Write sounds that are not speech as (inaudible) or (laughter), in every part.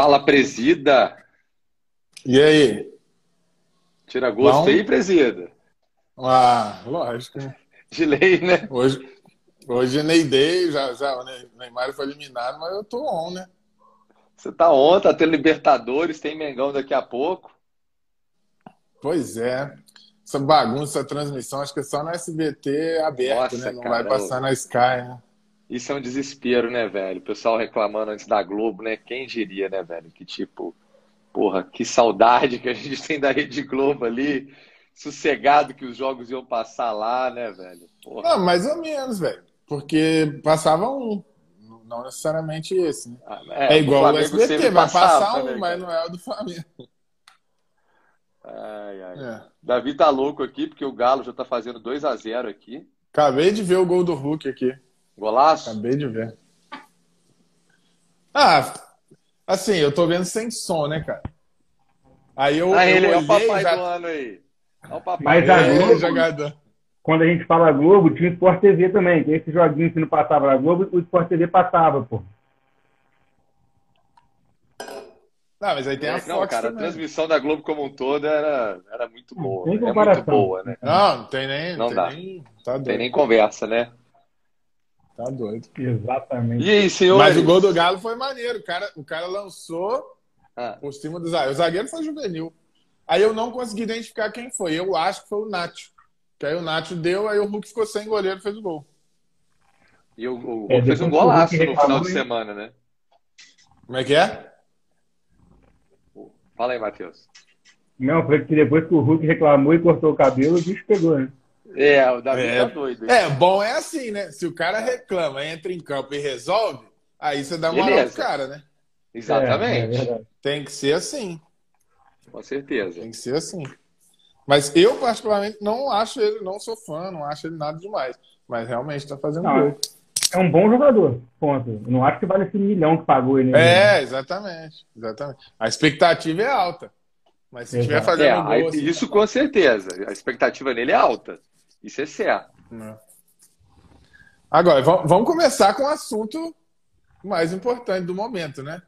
Fala, presida. E aí? Tira gosto Bom? aí, presida. Ah, lógico. De lei, né? Hoje, hoje nem dei, já, já o Neymar foi eliminado, mas eu tô on, né? Você tá on, tá tendo Libertadores, tem Mengão daqui a pouco. Pois é. Essa bagunça, essa transmissão, acho que é só no SBT aberto, Nossa, né? Não cara, vai passar na Sky, né? Isso é um desespero, né, velho? O pessoal reclamando antes da Globo, né? Quem diria, né, velho? Que tipo, porra, que saudade que a gente tem da Rede Globo ali sossegado que os jogos iam passar lá, né, velho? Porra. Não, mais ou menos, velho. Porque passava um, não necessariamente esse, né? Ah, é, é, igual o, o SBT, vai passar um, mas não é o do Flamengo. Ai, ai. É. Davi tá louco aqui, porque o Galo já tá fazendo 2 a 0 aqui. Acabei de ver o gol do Hulk aqui. Golaço? Acabei de ver. Ah, assim, eu tô vendo sem som, né, cara? Aí eu. Ah, ele eu é o papai já... do ano aí. Mas a Globo, jogador. quando a gente fala Globo, tinha o Sport TV também. Tem esse joguinho que não passava na Globo, o Sport TV passava, pô. Não, mas aí tem a é, Fox cara, também. a transmissão da Globo como um todo era, era muito boa. Tem é muito boa, né? Não, não tem nem. Não tem dá. Nem, tá doido. Tem nem conversa, né? Tá doido. Exatamente. E aí, senhor? Mas o gol do Galo foi maneiro. O cara, o cara lançou ah. por cima do zagueiro. O zagueiro foi juvenil. Aí eu não consegui identificar quem foi. Eu acho que foi o Nacho. Que aí o Nacho deu, aí o Hulk ficou sem goleiro e fez o gol. E o, o, é, fez um golaço no final de semana, né? Como é que é? Fala aí, Matheus. Não, foi que depois que o Hulk reclamou e cortou o cabelo, o bicho pegou, né? É, o Davi é, tá doido. Hein? É, bom é assim, né? Se o cara reclama, entra em campo e resolve, aí você dá uma moral pro cara, né? Exatamente. É, é Tem que ser assim. Com certeza. Tem que ser assim. Mas eu, particularmente, não acho ele, não sou fã, não acho ele nada demais. Mas realmente está fazendo não, gol. É um bom jogador, ponto. não acho que vale esse milhão que pagou ele. É, exatamente. exatamente. A expectativa é alta. Mas se estiver fazendo é, gol, assim, Isso tá com certeza. A expectativa nele é alta. Isso é certo. É. Agora, vamos começar com o assunto mais importante do momento, né?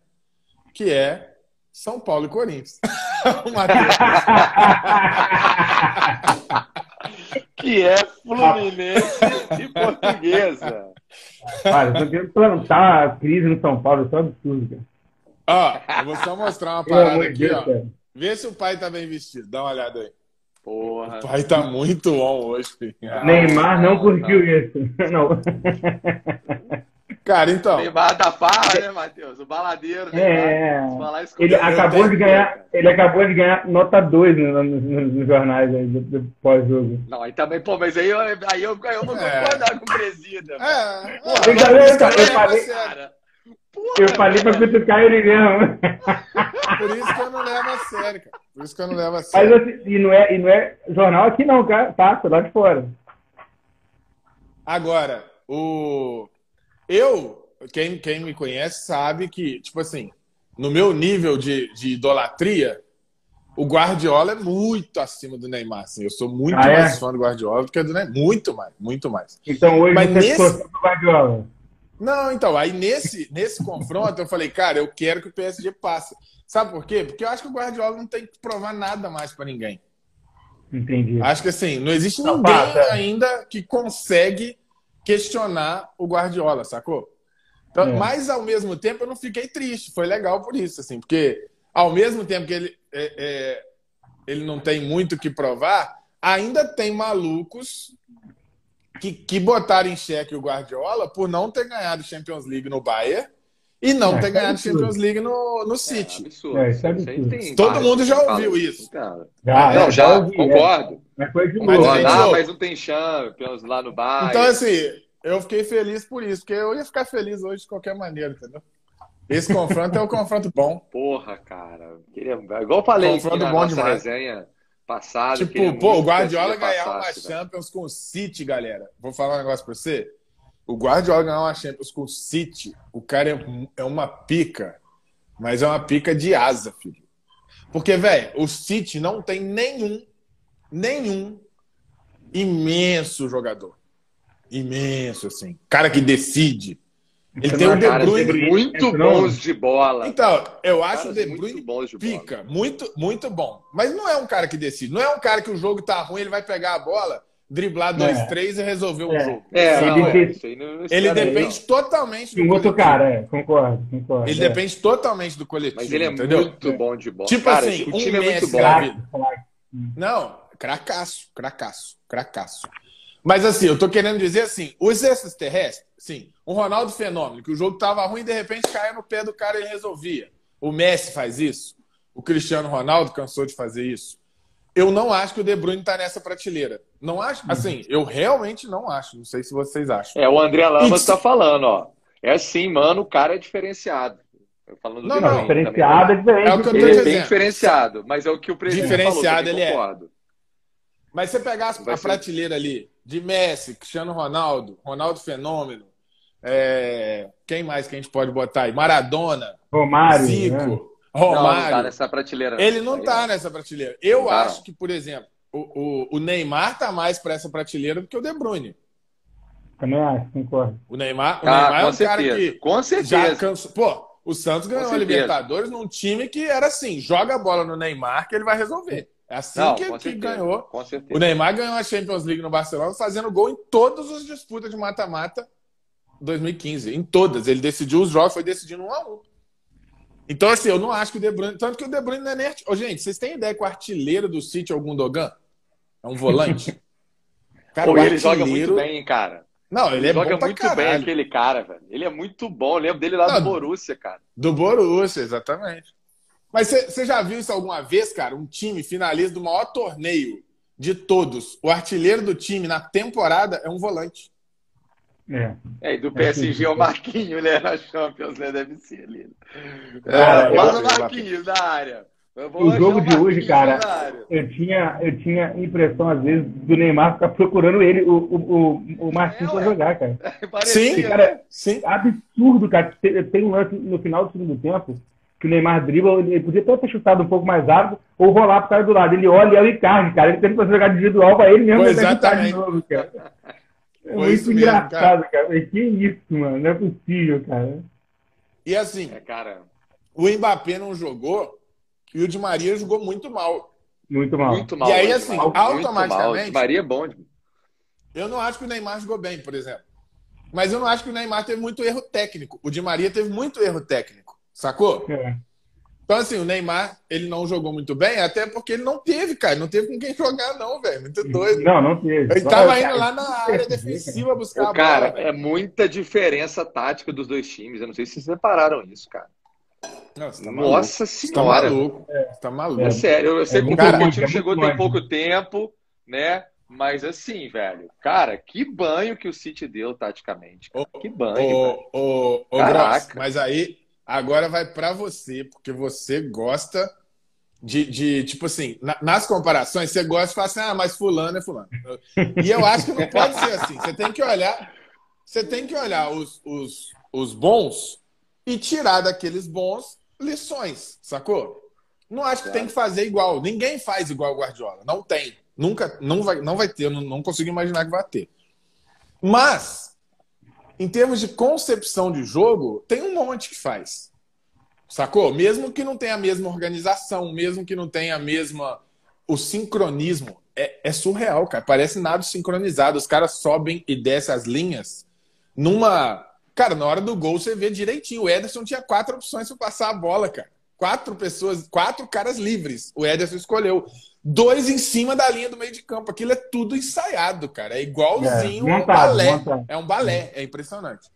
Que é São Paulo e Corinthians. (laughs) (laughs) que é Fluminense e Portuguesa. Cara, eu tô querendo plantar a crise no São Paulo, isso é absurdo, Ó, eu vou só mostrar uma parada aqui, ó. Cara. Vê se o pai tá bem vestido. Dá uma olhada aí. Porra. O pai tá muito on hoje, filho. Ah, Neymar não, não curtiu não. isso. (laughs) Não. Cara, então. Neymar da farra, né, Matheus? O baladeiro. É. ele acabou de ganhar. Ele acabou de ganhar nota 2 nos no, no, jornais aí, do, pós-jogo. Não, aí também, pô, mas aí eu, aí eu, eu vou é. concordar com o presida. É. Porra, eu, eu, eu, eu falei. Cara. Porra, eu falei pra criticar ele mesmo. Por isso que eu não levo a sério, cara. Por isso que eu não levo a sério. Mas, assim, e, não é, e não é jornal aqui não, cara. Tá, lá de fora. Agora, o eu, quem, quem me conhece sabe que, tipo assim, no meu nível de, de idolatria, o Guardiola é muito acima do Neymar. Assim. Eu sou muito ah, é? mais fã do Guardiola do que do Neymar. Muito mais, muito mais. Então hoje Mas você nesse... do Guardiola. Não, então, aí nesse, nesse confronto eu falei, cara, eu quero que o PSG passe. Sabe por quê? Porque eu acho que o Guardiola não tem que provar nada mais para ninguém. Entendi. Acho que assim, não existe não, ninguém passa. ainda que consegue questionar o Guardiola, sacou? Então, é. Mas ao mesmo tempo eu não fiquei triste, foi legal por isso, assim, porque ao mesmo tempo que ele, é, é, ele não tem muito o que provar, ainda tem malucos que, que botaram em xeque o Guardiola por não ter ganhado Champions League no Bayern e não é, ter ganhado é Champions League no, no City. É, isso é absurdo. Todo mundo já ouviu isso. Já, não, já, ouvi, concordo. Mas foi de mas, ah, mas não tem Champions lá no Bayern. Então, assim, eu fiquei feliz por isso, porque eu ia ficar feliz hoje de qualquer maneira, entendeu? Esse confronto é um confronto bom. Porra, cara. Queria... Igual eu falei confronto bom demais. resenha passada. Tipo, pô, o Guardiola ganhar uma Champions com o City, galera. Vou falar um negócio pra você. O Guardiola ganhar uma Champions com o City, o cara é, é uma pica, mas é uma pica de asa, filho. Porque, velho, o City não tem nenhum, nenhum imenso jogador imenso, assim. Cara que decide. Ele tem o De Bruyne muito bons de bola. Então, eu acho o De Bruyne pica, muito, muito bom. Mas não é um cara que decide. Não é um cara que o jogo tá ruim, ele vai pegar a bola, driblar dois, é. três e resolver o é. jogo. É, não, ele, ele depende não. totalmente do outro cara, é, concordo, concordo. Ele é. depende totalmente do coletivo. Mas ele é entendeu? muito bom de bola. Tipo cara, assim, o time um é muito bom. Não, cracaço, cracaço, cracaço. Mas assim, eu tô querendo dizer assim, os extraterrestres, sim, o Ronaldo Fenômeno, que o jogo tava ruim e de repente caia no pé do cara e resolvia. O Messi faz isso. O Cristiano Ronaldo cansou de fazer isso. Eu não acho que o De Bruyne tá nessa prateleira. Não acho, uhum. assim, eu realmente não acho. Não sei se vocês acham. É, o André Lama está falando, ó. É assim, mano, o cara é diferenciado. Falando não, não, diferenciado é diferente. É o que eu tô ele é bem diferenciado, mas é o que o presidente diferenciado falou, ele é. Mas você pegar a prateleira ali de Messi, Cristiano Ronaldo, Ronaldo Fenômeno, é... quem mais que a gente pode botar aí? Maradona, Romário, Zico, né? Romário. Não, não tá nessa prateleira. Ele não tá nessa prateleira. Eu tá. acho que, por exemplo, o, o, o Neymar tá mais para essa prateleira do que o De Bruyne. Também acho, concordo. O Neymar, o ah, Neymar é um certeza. cara que com certeza. já cansou. Pô, o Santos ganhou a Libertadores num time que era assim: joga a bola no Neymar que ele vai resolver. É assim Não, que, que ganhou. O Neymar ganhou a Champions League no Barcelona fazendo gol em todas as disputas de mata-mata 2015. Em todas. Ele decidiu os jogos, foi decidindo um a um. Então, assim, eu não acho que o De Bruyne. Tanto que o De Bruyne não é nem. Ô, gente, vocês têm ideia que o artilheiro do City é o Gundogan? É um volante? (laughs) Cara, Pô, ele artilheiro... joga muito bem, cara. Não, ele, ele é joga muito caralho. bem aquele cara, velho. Ele é muito bom. Eu lembro dele lá não, do Borussia, cara. Do Borussia, exatamente. Mas você já viu isso alguma vez, cara? Um time finaliza do maior torneio de todos. O artilheiro do time na temporada é um volante. É. é e do PSG é, o Marquinhos, né? Na Champions, né? Deve ser ali. É, é, o Marquinhos na área. O jogo de hoje, cara, eu tinha, eu tinha impressão, às vezes, do Neymar ficar procurando ele, o, o, o Marquinhos, é, pra jogar, cara. (laughs) Sim, cara, sim. Absurdo, cara. Tem um lance no final do segundo tempo que o Neymar dribla, ele podia até ter chutado um pouco mais rápido ou rolar pro cara do lado. Ele olha e é o Ricardo, cara. Ele tenta fazer jogar individual pra ele mesmo. Exatamente. De novo, cara. É Foi muito engraçado, mesmo, cara. cara. Que isso, mano. Não é possível, cara. E assim, é, cara... o Mbappé não jogou e o Di Maria jogou muito mal. Muito mal. Muito mal. E aí, assim, mal, automaticamente. Di Maria é bom. Eu não acho que o Neymar jogou bem, por exemplo. Mas eu não acho que o Neymar teve muito erro técnico. O Di Maria teve muito erro técnico. Sacou? É. Então, assim, o Neymar, ele não jogou muito bem, até porque ele não teve, cara. Não teve com quem jogar, não, velho. Muito doido. Não, não teve. Ele tava indo lá na área defensiva buscar a bola. Cara, é muita diferença tática dos dois times. Eu não sei se vocês separaram isso, cara. Não, tá Nossa senhora. Você tá maluco. É. Você tá maluco. É sério. Eu sei é, que o Coutinho chegou tem pouco tempo, né? Mas assim, velho, cara, que banho que o City deu taticamente. Que banho. Ô, ô, ô, Gross, mas aí, Agora vai para você, porque você gosta de, de tipo assim, na, nas comparações, você gosta de falar assim, ah, mas fulano é fulano. E eu acho que não pode ser assim. Você tem que olhar, você tem que olhar os, os, os bons e tirar daqueles bons lições, sacou? Não acho que tem que fazer igual. Ninguém faz igual o Guardiola. Não tem. Nunca, não vai, não vai ter. Não, não consigo imaginar que vai ter. Mas em termos de concepção de jogo, tem um monte que faz. Sacou? Mesmo que não tenha a mesma organização, mesmo que não tenha a mesma. O sincronismo é, é surreal, cara. Parece nada sincronizado. Os caras sobem e descem as linhas numa. Cara, na hora do gol você vê direitinho. O Ederson tinha quatro opções para passar a bola, cara. Quatro pessoas, quatro caras livres. O Ederson escolheu dois em cima da linha do meio de campo. Aquilo é tudo ensaiado, cara. É igualzinho é, um balé. Montado. É um balé, é impressionante.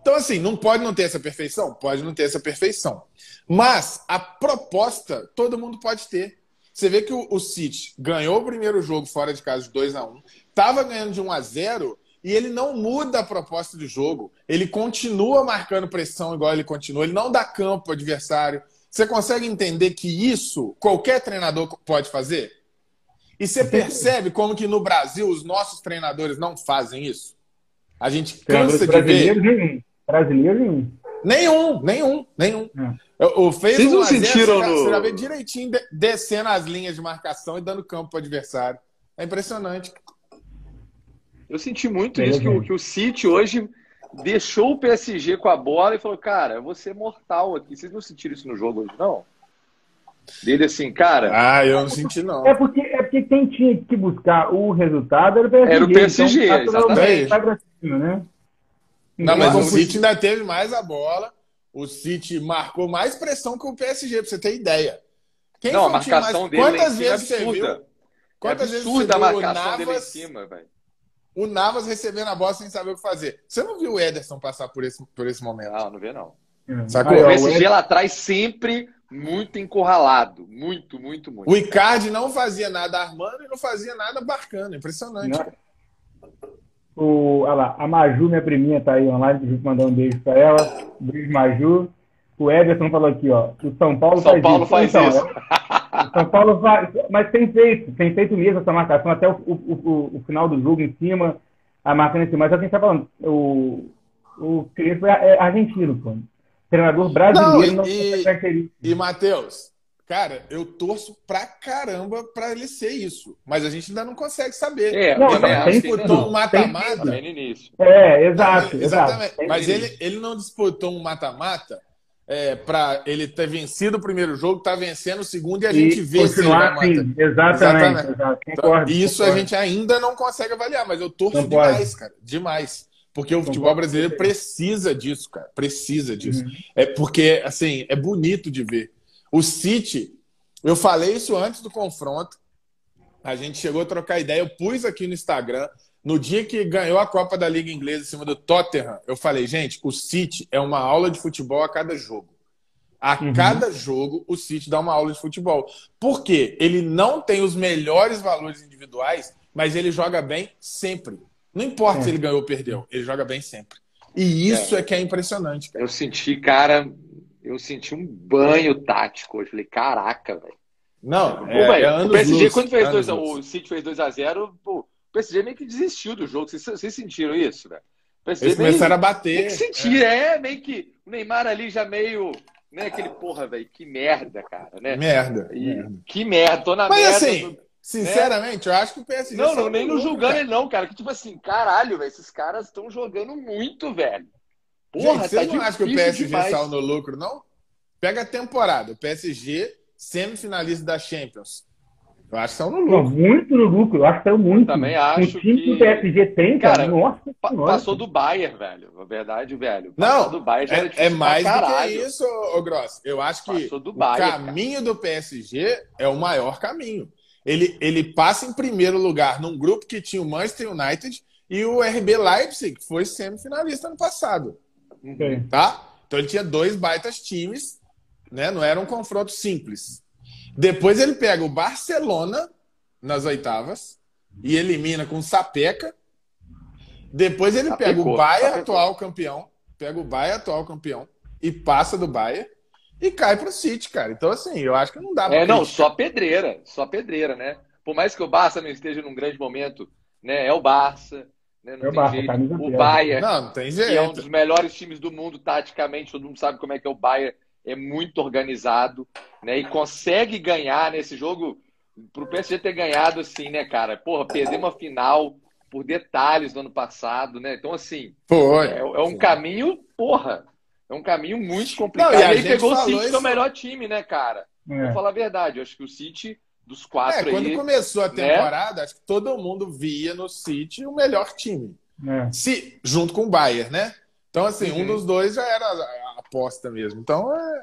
Então, assim, não pode não ter essa perfeição? Pode não ter essa perfeição. Mas a proposta, todo mundo pode ter. Você vê que o, o City ganhou o primeiro jogo fora de casa de 2 a 1 estava ganhando de 1 a 0 e ele não muda a proposta de jogo. Ele continua marcando pressão igual ele continua. Ele não dá campo ao adversário. Você consegue entender que isso qualquer treinador pode fazer? E você percebe como que no Brasil os nossos treinadores não fazem isso? A gente cansa de ver. Nenhum. Brasileiro nenhum. Nenhum, nenhum, nenhum. É. O fez Vocês não sentiram zero, no... você já vê direitinho descendo as linhas de marcação e dando campo para o adversário. É impressionante. Eu senti muito isso, que o, que o City hoje deixou o PSG com a bola e falou: Cara, eu vou ser mortal aqui. Vocês não sentiram isso no jogo hoje, não? Dele assim, cara. Ah, eu não senti, não. É porque, é porque quem tinha que buscar o resultado era o PSG. Era o PSG, então, exatamente. Vai cima, né? Não, mas o City ainda teve mais a bola. O City marcou mais pressão que o PSG, pra você ter ideia. Quem não, a marcação mais... dele Quantas vezes é absurda. você viu? Quantas é absurda vezes você viu a marcação Navas, dele em cima, velho. O Navas recebendo a bola sem saber o que fazer. Você não viu o Ederson passar por esse, por esse momento? Não, não vê, não. Hum. Sacou? o PSG lá atrás sempre muito encurralado. Muito, muito, muito. O Icardi não fazia nada armando e não fazia nada barcando. Impressionante. O, olha lá, a Maju, minha priminha, tá aí online. Deixa eu mandar um beijo pra ela. Beijo, Maju. O Ederson falou aqui, ó. O São Paulo São faz Paulo isso. Faz então, isso. É, (laughs) São Paulo faz. Mas tem feito, tem feito mesmo essa marcação até o, o, o, o final do jogo em cima, a marcando em cima. Mas é quem tá falando, o, o Crespo é, é argentino, pô. Treinador brasileiro não, e, não E, Matheus, cara, eu torço pra caramba pra ele ser isso. Mas a gente ainda não consegue saber. É, não, não disputou um mata-mata. É, exato. exatamente. Mas ele, ele não disputou um mata-mata é, para ele ter vencido o primeiro jogo, tá vencendo o segundo e a gente vê se ele vai assim, Exatamente. exatamente. Então, isso concordo. a gente ainda não consegue avaliar, mas eu torço concordo. demais, cara. Demais. Porque o futebol brasileiro precisa disso, cara. Precisa disso. Uhum. É porque, assim, é bonito de ver. O City, eu falei isso antes do confronto. A gente chegou a trocar ideia. Eu pus aqui no Instagram. No dia que ganhou a Copa da Liga Inglesa em cima do Tottenham, eu falei, gente, o City é uma aula de futebol a cada jogo. A uhum. cada jogo, o City dá uma aula de futebol. Por quê? Ele não tem os melhores valores individuais, mas ele joga bem sempre. Não importa é. se ele ganhou ou perdeu, ele joga bem sempre. E isso é, é que é impressionante. Cara. Eu senti, cara, eu senti um banho tático hoje. Falei, caraca, velho. Não, pô, é, é o PSG, luz, quando fez dois, o City fez 2x0, o PSG meio que desistiu do jogo. Vocês, vocês sentiram isso, velho? Eles começaram a bater. Meio que sentir, é. é. meio que o Neymar ali já meio. Né, aquele porra, velho, que merda, cara, né? Merda. E, merda. Que merda, tô na Mas, merda. Assim, Sinceramente, eu acho que o PSG. Não, não nem no julgando ele, não, cara. Que tipo assim, caralho, velho, esses caras estão jogando muito, velho. Porra, Gente, tá não acha que o PSG demais. saiu no lucro, não? Pega a temporada. O PSG, semifinalista da Champions. Eu acho que saiu no lucro. muito no lucro, eu acho que saiu muito. Eu também acho. O time que o PSG tem, cara, cara nossa, pa passou do Bayern, velho. Na verdade, velho. Não, do Bayern já é, é mais do que isso, ô Gross. Eu acho que o Bayern, caminho cara. do PSG é o maior caminho. Ele, ele passa em primeiro lugar num grupo que tinha o Manchester United e o RB Leipzig, que foi semifinalista ano passado. Okay. Tá? Então ele tinha dois baitas times, né? Não era um confronto simples. Depois ele pega o Barcelona nas oitavas e elimina com Sapeca. Depois ele Sapecou. pega o Bayern, atual campeão, pega o Bayern, atual campeão, e passa do Bayern e cai pro City, cara. Então, assim, eu acho que não dá pra. É, não, só pedreira, só pedreira, né? Por mais que o Barça não esteja num grande momento, né? É o Barça. Né? Não é o tem Barça, jeito. O Bayern, não, não tem jeito. que é um dos melhores times do mundo taticamente, todo mundo sabe como é que é o Bayern, é muito organizado, né? E consegue ganhar nesse jogo. Pro PSG ter ganhado, assim, né, cara? Porra, perder uma final por detalhes no ano passado, né? Então, assim, Foi. É, é um caminho, porra, é um caminho muito complicado. Não, e, e aí pegou o City, isso... que é o melhor time, né, cara? É. Vou falar a verdade. Eu acho que o City, dos quatro é, quando aí, começou a né? temporada, né? acho que todo mundo via no City o melhor time. É. Se, junto com o Bayern, né? Então, assim, uhum. um dos dois já era a aposta mesmo. Então, é...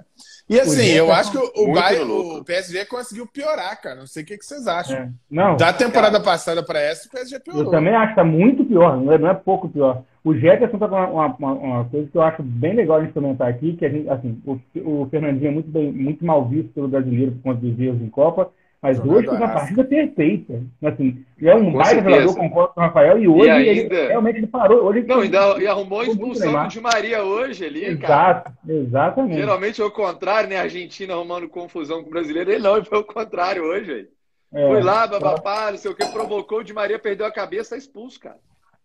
E assim, eu acho que o, Bayern, o PSG conseguiu piorar, cara. Não sei o que, que vocês acham. É. Não, da temporada cara, passada para essa, o PSG piorou. Eu também acho que tá muito pior, não é, não é pouco pior. O Jefferson tá uma, uma, uma, coisa que eu acho bem legal a gente comentar aqui, que a gente, assim, o, o Fernandinho é muito, bem, muito mal visto pelo brasileiro por conta dos erros em Copa, mas hoje foi uma partida perfeita. Assim, é um baita jogador, concordo com o Rafael, e hoje e ainda... ele, realmente ele parou. Hoje não, ainda, e arrumou a expulsão de Maria hoje ali, Exato, cara. Exatamente. Geralmente é o contrário, né? A Argentina arrumando confusão com o brasileiro. Ele não, ele foi o contrário hoje, velho. É, Foi lá, babapá, não sei o que, provocou, o de Maria perdeu a cabeça, tá expulso, cara.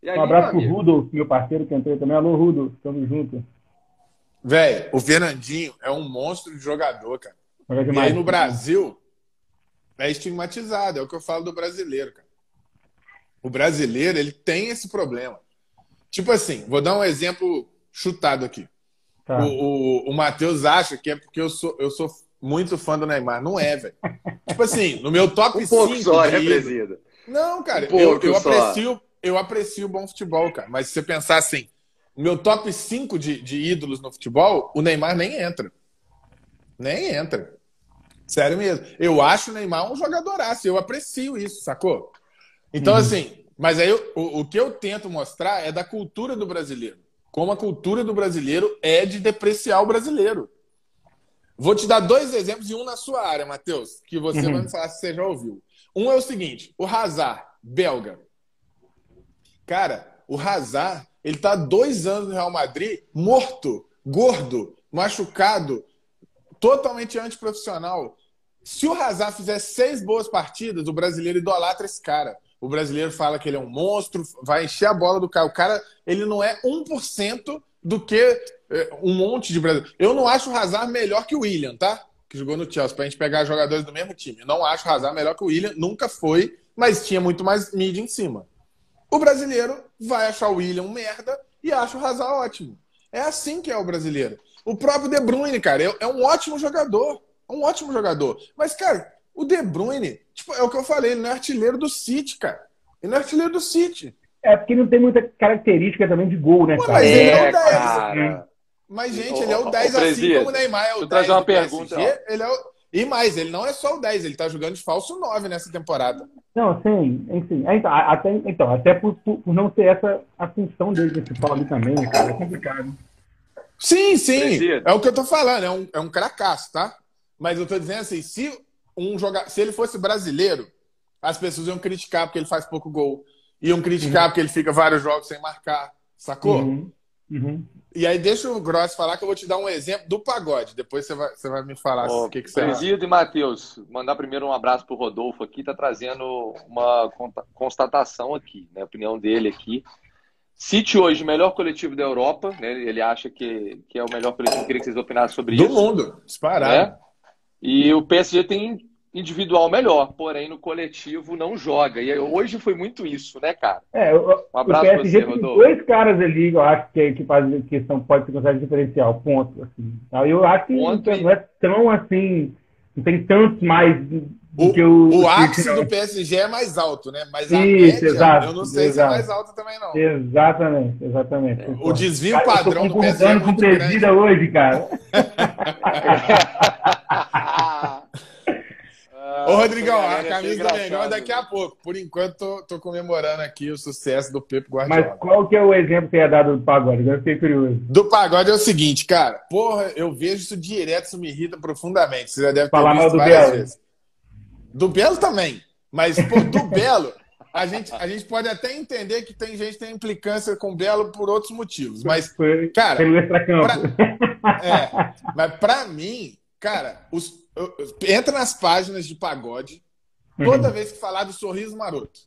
Aí, um abraço pro Rudolf, meu parceiro que entrou também. Alô, Rudolf, tamo junto. Velho, o Fernandinho é um monstro de jogador, cara. E aí no Brasil, é estigmatizado, é o que eu falo do brasileiro, cara. O brasileiro, ele tem esse problema. Tipo assim, vou dar um exemplo chutado aqui. Tá. O, o, o Matheus acha que é porque eu sou, eu sou muito fã do Neymar. Não é, velho. tipo assim, no meu top 5. Um pouco só, né, presida? Não, cara, um eu, eu aprecio, eu aprecio bom futebol, cara. Mas se você pensar assim, no meu top 5 de, de ídolos no futebol, o Neymar nem entra. Nem entra. Sério mesmo. Eu acho o Neymar um jogadoraço. Eu aprecio isso, sacou? Então, uhum. assim, mas aí o, o que eu tento mostrar é da cultura do brasileiro. Como a cultura do brasileiro é de depreciar o brasileiro. Vou te dar dois exemplos e um na sua área, Matheus, que você uhum. vai me falar se você já ouviu. Um é o seguinte: o Hazard, belga. Cara, o Hazard, ele tá dois anos no Real Madrid, morto, gordo, machucado, totalmente antiprofissional. Se o Hazard fizer seis boas partidas, o brasileiro idolatra esse cara. O brasileiro fala que ele é um monstro, vai encher a bola do cara. O cara, ele não é 1% do que é, um monte de brasileiros. Eu não acho o Hazard melhor que o William, tá? Que jogou no Chelsea, pra gente pegar jogadores do mesmo time. Eu não acho o Hazard melhor que o William, nunca foi, mas tinha muito mais mídia em cima. O brasileiro vai achar o William merda e acha o Hazard ótimo. É assim que é o brasileiro. O próprio De Bruyne, cara, é, é um ótimo jogador. É um ótimo jogador. Mas, cara, o De Bruyne, tipo, é o que eu falei, ele não é artilheiro do City, cara. Ele não é artilheiro do City. É, porque não tem muita característica também de gol, né, cara? Mas ele é o 10. É, cara. Mas, gente, ele é o 10 assim como o Neymar é o 10. trazer uma pergunta. PSG, ele é o... E mais, ele não é só o 10, ele tá jogando de falso 9 nessa temporada. Não, sim, enfim. Então, até, então, até por, por, por não ter essa a função dele principal ali também, cara, é complicado. Sim, sim. É o que eu tô falando, é um, é um cracaço, tá? Mas eu tô dizendo assim, se um jogar, se ele fosse brasileiro, as pessoas iam criticar porque ele faz pouco gol. Iam criticar uhum. porque ele fica vários jogos sem marcar. Sacou? Uhum. Uhum. E aí deixa o Gross falar que eu vou te dar um exemplo do pagode. Depois você vai, você vai me falar o que, que você Presídio e Matheus, mandar primeiro um abraço pro Rodolfo aqui, tá trazendo uma constatação aqui, né? A opinião dele aqui. City hoje, melhor coletivo da Europa, né? Ele acha que, que é o melhor coletivo. Queria que vocês opinassem sobre do isso. Do mundo, disparado. Né? E o PSG tem individual melhor, porém no coletivo não joga. E hoje foi muito isso, né, cara? É, o, um abraço o PSG você, tem dois caras ali, eu acho que, que fazem que são, pode ser considerado diferencial, ponto. Assim. Eu acho que ponto não, é tão assim, não tem tantos mais o, o, o ápice do PSG é mais alto, né? Mas a Isso, média, exato, eu não sei exato. se é mais alto também, não. Exatamente, exatamente. É, o desvio cara, padrão do PSG é com presida hoje, cara. (laughs) Ô, Rodrigão, a camisa do Mengão é daqui a pouco. Por enquanto, tô, tô, comemorando aqui o sucesso do Pepe Guardiola. Mas qual que é o exemplo que você ia dado do pagode? Eu fiquei curioso. Do pagode é o seguinte, cara. Porra, eu vejo isso direto, isso me irrita profundamente. Você já deve ter Falar visto várias vezes. Do Belo também. Mas, pô, do Belo, a gente, a gente pode até entender que tem gente que tem implicância com o Belo por outros motivos. Mas, cara. Pra, é, mas pra mim, cara, os, entra nas páginas de pagode toda uhum. vez que falar do sorriso maroto.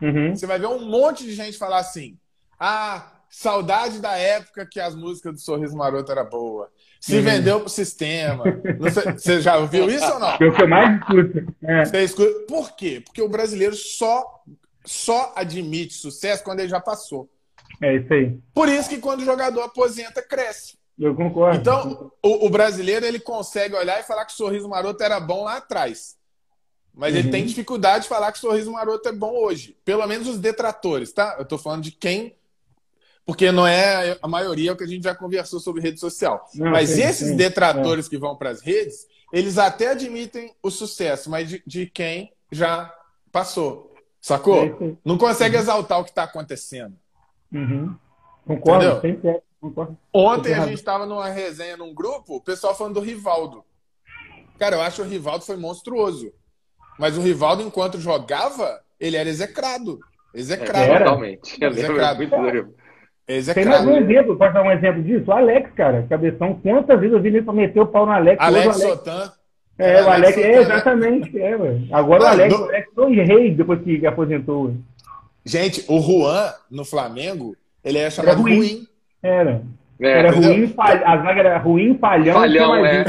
Uhum. Você vai ver um monte de gente falar assim: ah, saudade da época que as músicas do Sorriso Maroto era boa. Se uhum. vendeu pro sistema. Sei, você já ouviu isso ou não? Eu que mais escuto. É. Você escuta. Por quê? Porque o brasileiro só, só admite sucesso quando ele já passou. É isso aí. Por isso que quando o jogador aposenta, cresce. Eu concordo. Então, o, o brasileiro ele consegue olhar e falar que o Sorriso Maroto era bom lá atrás. Mas uhum. ele tem dificuldade de falar que o Sorriso Maroto é bom hoje. Pelo menos os detratores, tá? Eu tô falando de quem porque não é a maioria é o que a gente já conversou sobre rede social. Não, mas sim, esses sim, detratores é. que vão para as redes, eles até admitem o sucesso, mas de, de quem já passou. Sacou? Não consegue uhum. exaltar o que está acontecendo. Uhum. Concordo, sempre é. Ontem a gente estava numa resenha num grupo, o pessoal falando do Rivaldo. Cara, eu acho que o Rivaldo foi monstruoso. Mas o Rivaldo, enquanto jogava, ele era execrado. Execrado. É, totalmente. Execrado. É Tem mais um exemplo, pode dar um exemplo disso? O Alex, cara, cabeção. Quantas vezes eu vi ele meter o pau no Alex? Alex, Alex Sotan. É, o Alex, é, exatamente. É, Agora o Alex, no... o Alex foi rei depois que aposentou. Gente, o Juan no Flamengo, ele é chamado ruim. ruim. Era. É, era ruim, falha, a zaga era ruim, falhão. Falhão, é.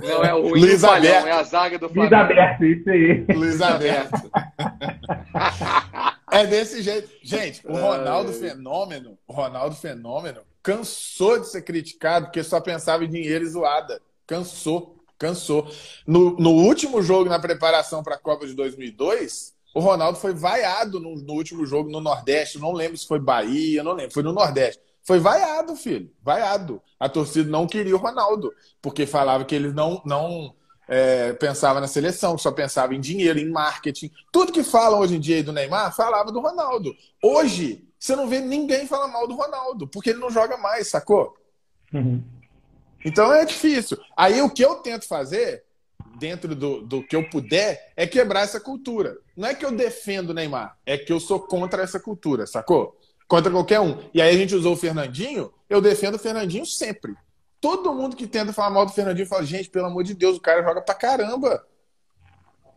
Não é o ruim, Luiz falhão, é a zaga do Flamengo. Luiz Aberto, isso aí. Luiz Aberto. (laughs) É desse jeito. Gente, o Ronaldo Fenômeno, o Ronaldo Fenômeno cansou de ser criticado porque só pensava em dinheiro e zoada. Cansou, cansou. No, no último jogo na preparação para a Copa de 2002, o Ronaldo foi vaiado no, no, último jogo no Nordeste. Não lembro se foi Bahia, não lembro. Foi no Nordeste. Foi vaiado, filho. Vaiado. A torcida não queria o Ronaldo, porque falava que ele não, não é, pensava na seleção, só pensava em dinheiro, em marketing. Tudo que falam hoje em dia do Neymar, falava do Ronaldo. Hoje, você não vê ninguém falar mal do Ronaldo, porque ele não joga mais, sacou? Uhum. Então é difícil. Aí o que eu tento fazer, dentro do, do que eu puder, é quebrar essa cultura. Não é que eu defendo o Neymar, é que eu sou contra essa cultura, sacou? Contra qualquer um. E aí a gente usou o Fernandinho, eu defendo o Fernandinho sempre. Todo mundo que tenta falar mal do Fernandinho fala, gente, pelo amor de Deus, o cara joga pra caramba.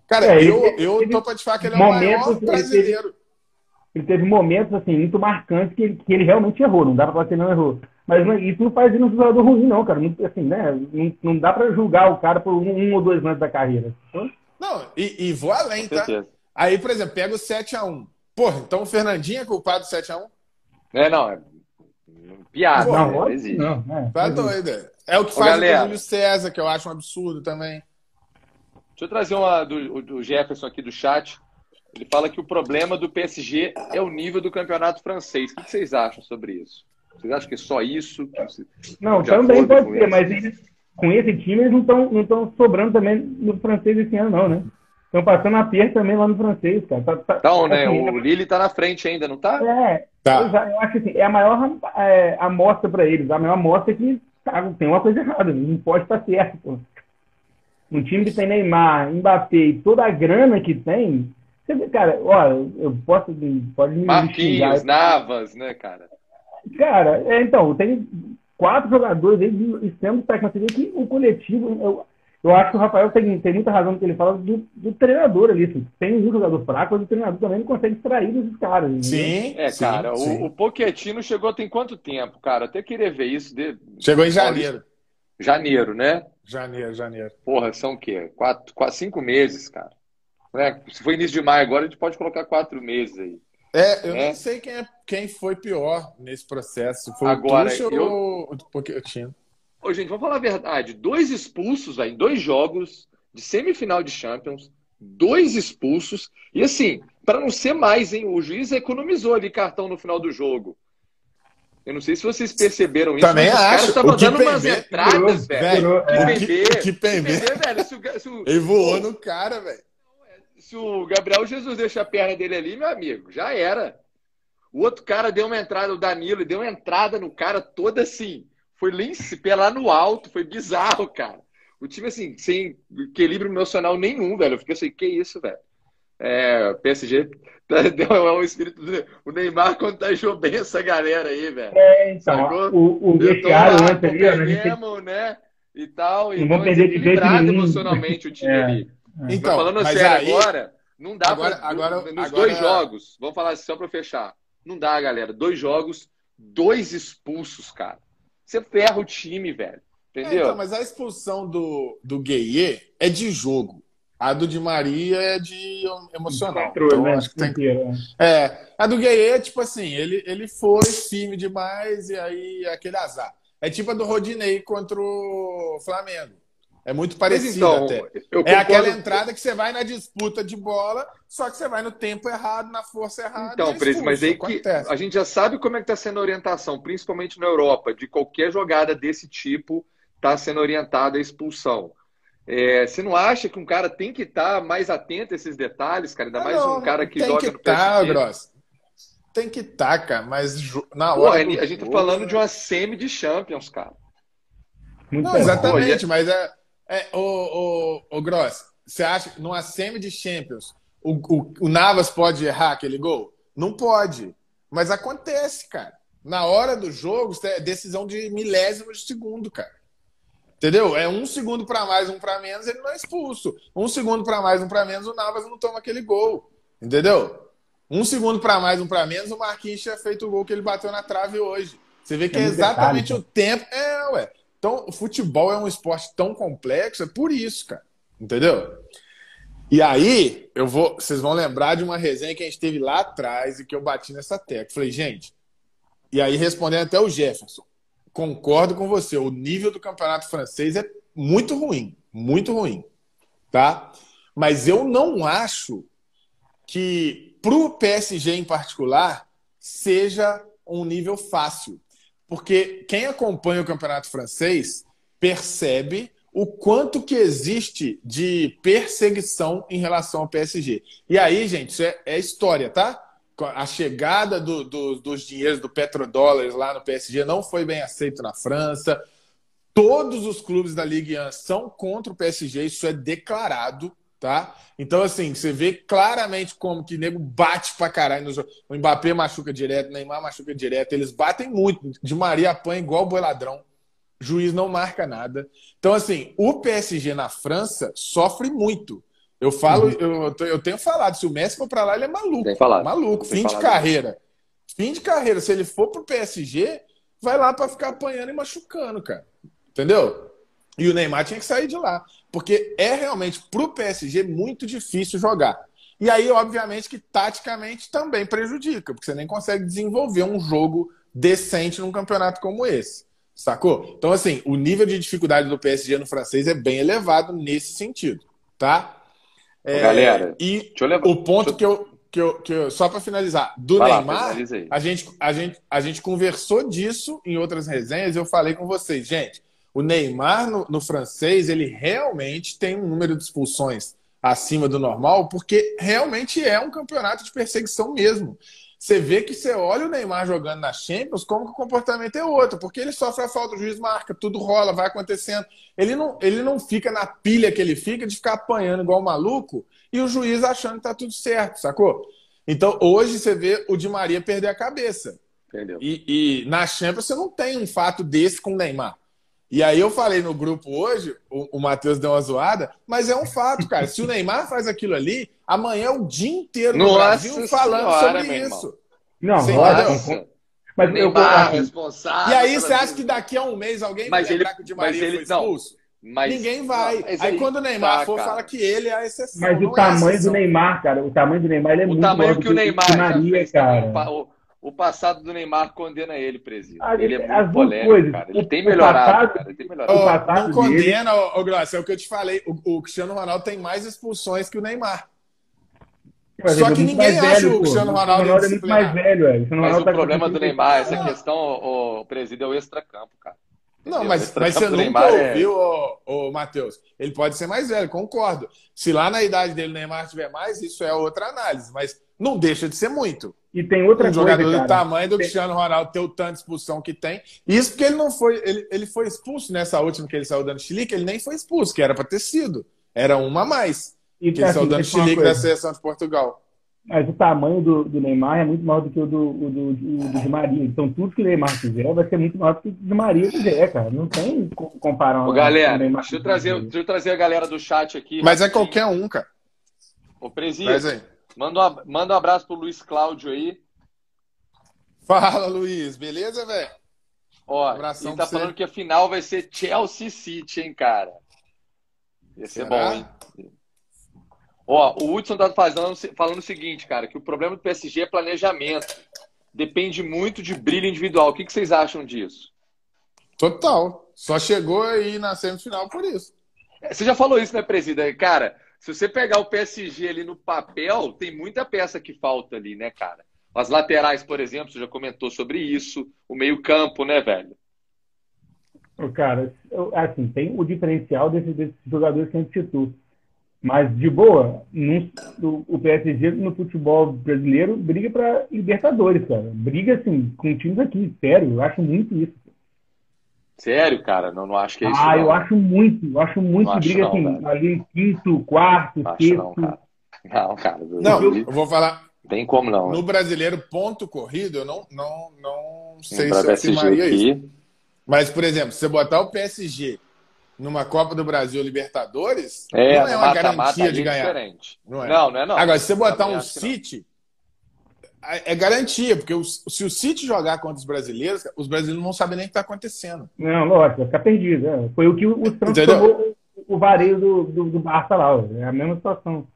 Cara, é, eu, ele, eu tô pra te falar que ele é o maior brasileiro. Ele teve, momentos, assim, muito marcantes que ele, que ele realmente errou. Não dá pra falar que ele não errou. Mas isso não faz ele um jogador ruim, não, cara. Não, assim, né? Não, não dá pra julgar o cara por um, um ou dois anos da carreira. Não, e, e vou além, tá? Aí, por exemplo, pega o 7x1. Porra, então o Fernandinho é culpado do 7x1? É, não. É piada. Pô, não, né? existe. Não, é, tá doido. É o que Ô, faz galera, o Júlio César, que eu acho um absurdo também. Deixa eu trazer uma do, do Jefferson aqui do chat. Ele fala que o problema do PSG é o nível do campeonato francês. O que vocês acham sobre isso? Vocês acham que é só isso? Não, também pode ser, mas eles, com esse time eles não estão não sobrando também no francês esse ano, não, né? Estão passando a perna também lá no francês, cara. Tá, tá, então, né? Assim, o Lille tá na frente ainda, não tá? É, tá. Eu, eu acho assim, é a maior é, amostra para eles, a maior amostra é que tá, tem uma coisa errada, não pode estar certo, pô. Um time que tem Neymar, Mbappé e toda a grana que tem, você vê, cara, olha, eu posso, pode me Marquinhos, Navas, né, cara? Cara, é, então, tem quatro jogadores aí sendo técnico. Você vê que o coletivo, eu, eu acho que o Rafael tem, tem muita razão no que ele fala do, do treinador ali. Assim. Tem um jogador fraco, mas o treinador também não consegue extrair desses caras. Sim, é, sim, cara. Sim. O, o Pochettino chegou tem quanto tempo, cara? Até querer ver isso. De... Chegou em janeiro. Janeiro, né? Janeiro, janeiro. Porra, são o quê? Quatro, quatro, cinco meses, cara. Né? Se for início de maio agora, a gente pode colocar quatro meses aí. É, eu é. nem sei quem, é, quem foi pior nesse processo. Foi Agora, o Tuchel eu... ou o Pochettino? Ô, gente, vamos falar a verdade. Dois expulsos em dois jogos de semifinal de Champions, dois expulsos. E assim, para não ser mais, hein, o juiz economizou ali cartão no final do jogo. Eu não sei se vocês perceberam isso, Também acho. os caras estavam dando umas entradas, velho. velho. O que, velho. Se o, se o, Ele voou no cara, velho se o Gabriel Jesus deixa a perna dele ali, meu amigo, já era. O outro cara deu uma entrada, o Danilo, deu uma entrada no cara toda assim. Foi pé lá no alto, foi bizarro, cara. O time, assim, sem equilíbrio emocional nenhum, velho. Eu fiquei assim, que isso, velho? É, PSG (laughs) deu é um espírito. O Neymar contagiou bem essa galera aí, velho. É, então, Sacou? o, o vestiário antes ali, né? né? E tal. Não então, vão perder de vez emocionalmente o time é. ali. É. Então, mas falando mas sério aí, agora, não dá agora, pra, agora, nos agora, dois jogos, vamos falar só para fechar. Não dá, galera. Dois jogos, dois expulsos, cara. Você ferra o time, velho. Entendeu? É, então, mas a expulsão do, do Gueye é de jogo. A do Di Maria é de emocional. Controle, então, né? acho que tem... É, a do Gueye é tipo assim, ele, ele foi firme demais e aí é aquele azar. É tipo a do Rodinei contra o Flamengo. É muito parecido então, até. É aquela entrada que você vai na disputa de bola, só que você vai no tempo errado, na força errada. Então, Preso, mas aí que a gente já sabe como é que está sendo a orientação, principalmente na Europa, de qualquer jogada desse tipo está sendo orientada a expulsão. É, você não acha que um cara tem que estar tá mais atento a esses detalhes, cara? Ainda mais não, um cara que tem joga que no tá, Gross. Tem que estar, tá, cara, mas na hora. Pô, a gente tá falando de uma semi de Champions, cara. Não, exatamente, mas é é, o, o, o Gross, você acha que numa semi de Champions o, o, o Navas pode errar aquele gol? Não pode. Mas acontece, cara. Na hora do jogo, é decisão de milésimo de segundo, cara. Entendeu? É um segundo para mais, um para menos, ele não é expulso. Um segundo para mais, um para menos, o Navas não toma aquele gol. Entendeu? Um segundo para mais, um para menos, o Marquinhos tinha feito o gol que ele bateu na trave hoje. Você vê que é, é exatamente o tempo. É, ué. Então, o futebol é um esporte tão complexo, é por isso, cara. Entendeu? E aí, eu vou, vocês vão lembrar de uma resenha que a gente teve lá atrás e que eu bati nessa tecla. Falei, gente, e aí respondendo até o Jefferson, concordo com você, o nível do campeonato francês é muito ruim, muito ruim, tá? Mas eu não acho que para o PSG em particular seja um nível fácil, porque quem acompanha o campeonato francês percebe o quanto que existe de perseguição em relação ao PSG. E aí, gente, isso é, é história, tá? A chegada do, do, dos dinheiros do petrodólares lá no PSG não foi bem aceito na França. Todos os clubes da Ligue 1 são contra o PSG, isso é declarado, tá? Então, assim, você vê claramente como que nego bate pra caralho no jogo. O Mbappé machuca direto, Neymar machuca direto, eles batem muito. De Maria apanha igual boi ladrão juiz não marca nada. Então, assim, o PSG na França sofre muito. Eu falo, uhum. eu, eu tenho falado, se o Messi for para lá, ele é maluco. Tem falado. Maluco, Tem fim falado. de carreira. Fim de carreira. Se ele for pro PSG, vai lá para ficar apanhando e machucando, cara. Entendeu? E o Neymar tinha que sair de lá. Porque é realmente pro PSG muito difícil jogar. E aí, obviamente, que taticamente também prejudica, porque você nem consegue desenvolver um jogo decente num campeonato como esse. Sacou? Então, assim, o nível de dificuldade do PSG no francês é bem elevado nesse sentido, tá? É, Galera, e o ponto que, eu, que, eu, que eu. Só para finalizar, do Vai Neymar, lá, a, gente, a, gente, a gente conversou disso em outras resenhas eu falei com vocês, gente. O Neymar no, no francês, ele realmente tem um número de expulsões acima do normal, porque realmente é um campeonato de perseguição mesmo. Você vê que você olha o Neymar jogando na Champions, como que o comportamento é outro, porque ele sofre a falta, o juiz marca, tudo rola, vai acontecendo. Ele não, ele não fica na pilha que ele fica de ficar apanhando igual um maluco e o juiz achando que tá tudo certo, sacou? Então, hoje você vê o Di Maria perder a cabeça. Entendeu? E, e na Champions você não tem um fato desse com o Neymar. E aí eu falei no grupo hoje, o, o Matheus deu uma zoada, mas é um fato, cara. Se o Neymar faz aquilo ali, amanhã é o dia inteiro no Nossa Brasil falando senhora, sobre isso. Não, roda, mas Neymar, eu, responsável. E aí você acha que daqui a um mês alguém mas vai ele, lembrar que o Di Maria ele, foi expulso? Não, mas, Ninguém vai. Não, aí, aí, quando o Neymar tá, for, cara. fala que ele é a exceção. Mas o é tamanho é do Neymar, cara, o tamanho do Neymar ele é o muito tamanho que o Neymar que Maria, cara. O, o passado do Neymar condena ele, presidente. Ah, ele é muito polêmico, coisas. cara. Ele tem melhorado, passado, cara. Ele tem melhorado. O passado não condena, ô, ô Glaucio, é o que eu te falei. O, o, Cristiano Ronaldo tem mais expulsões que o Neymar. Mas Só que ninguém acha velho, o Cristiano Ronaldo, Ronaldo é muito mais velho, velho. O mas o tá problema do Neymar, essa questão, o, o presídio é o extracampo, cara. Não, mas, mas você nunca ouviu, é... ô, ô, Matheus. Ele pode ser mais velho, concordo. Se lá na idade dele o Neymar tiver mais, isso é outra análise. Mas não deixa de ser muito. E tem outra um coisa, jogador cara, do tamanho do tem... Cristiano Ronaldo ter o tanto de expulsão que tem. Isso porque ele não foi. Ele, ele foi expulso nessa última que ele saiu dando chilique, ele nem foi expulso, que era para ter sido. Era uma a mais. E, que ele assim, saiu dando chilique da seleção de Portugal. Mas o tamanho do, do, Neymar é muito maior do que o do, do, do, do Di Maria. Então tudo que o Neymar fizer vai ser muito maior do que o Di Maria fizer, cara. Não tem comparar. Ô, galera, deixa eu, trazer, deixa eu trazer a galera do chat aqui. Mas é qualquer um, cara. Ô, presidente. Manda um, manda um abraço pro Luiz Cláudio aí. Fala, Luiz. Beleza, velho? Ó, Abração ele tá falando você. que a final vai ser Chelsea City, hein, cara? Ia ser Será? bom, hein? Ó, o Hudson tá falando, falando o seguinte, cara, que o problema do PSG é planejamento. Depende muito de brilho individual. O que, que vocês acham disso? Total. Só chegou aí na semifinal por isso. É, você já falou isso, né, presidente? Cara, se você pegar o PSG ali no papel, tem muita peça que falta ali, né, cara? As laterais, por exemplo, você já comentou sobre isso. O meio-campo, né, velho? Cara, assim, tem o diferencial desses, jogadores que a gente citou. Mas, de boa, o PSG no futebol brasileiro briga para Libertadores, cara. Briga, assim, com times aqui, sério. Eu acho muito isso. Sério, cara? Não, não acho que é isso. Ah, não. eu acho muito. Eu acho muito não briga acho não, assim, velho. ali quinto, quarto, não sexto. Não, cara. Não, cara. Não, eu vou falar. Tem como não. No brasileiro, ponto corrido, eu não, não, não sei se eu afirmaria isso. Mas, por exemplo, se você botar o PSG numa Copa do Brasil Libertadores, é, não é uma mata, garantia mata de ganhar. Diferente. Não, é. não, não é não. Agora, se você botar um City, é garantia, porque se o City jogar contra os brasileiros, os brasileiros não vão saber nem o que está acontecendo. Não, lógico, vai ficar perdido. É. Foi o que o Santos tomou o vareio do, do, do Barça lá. É a mesma situação.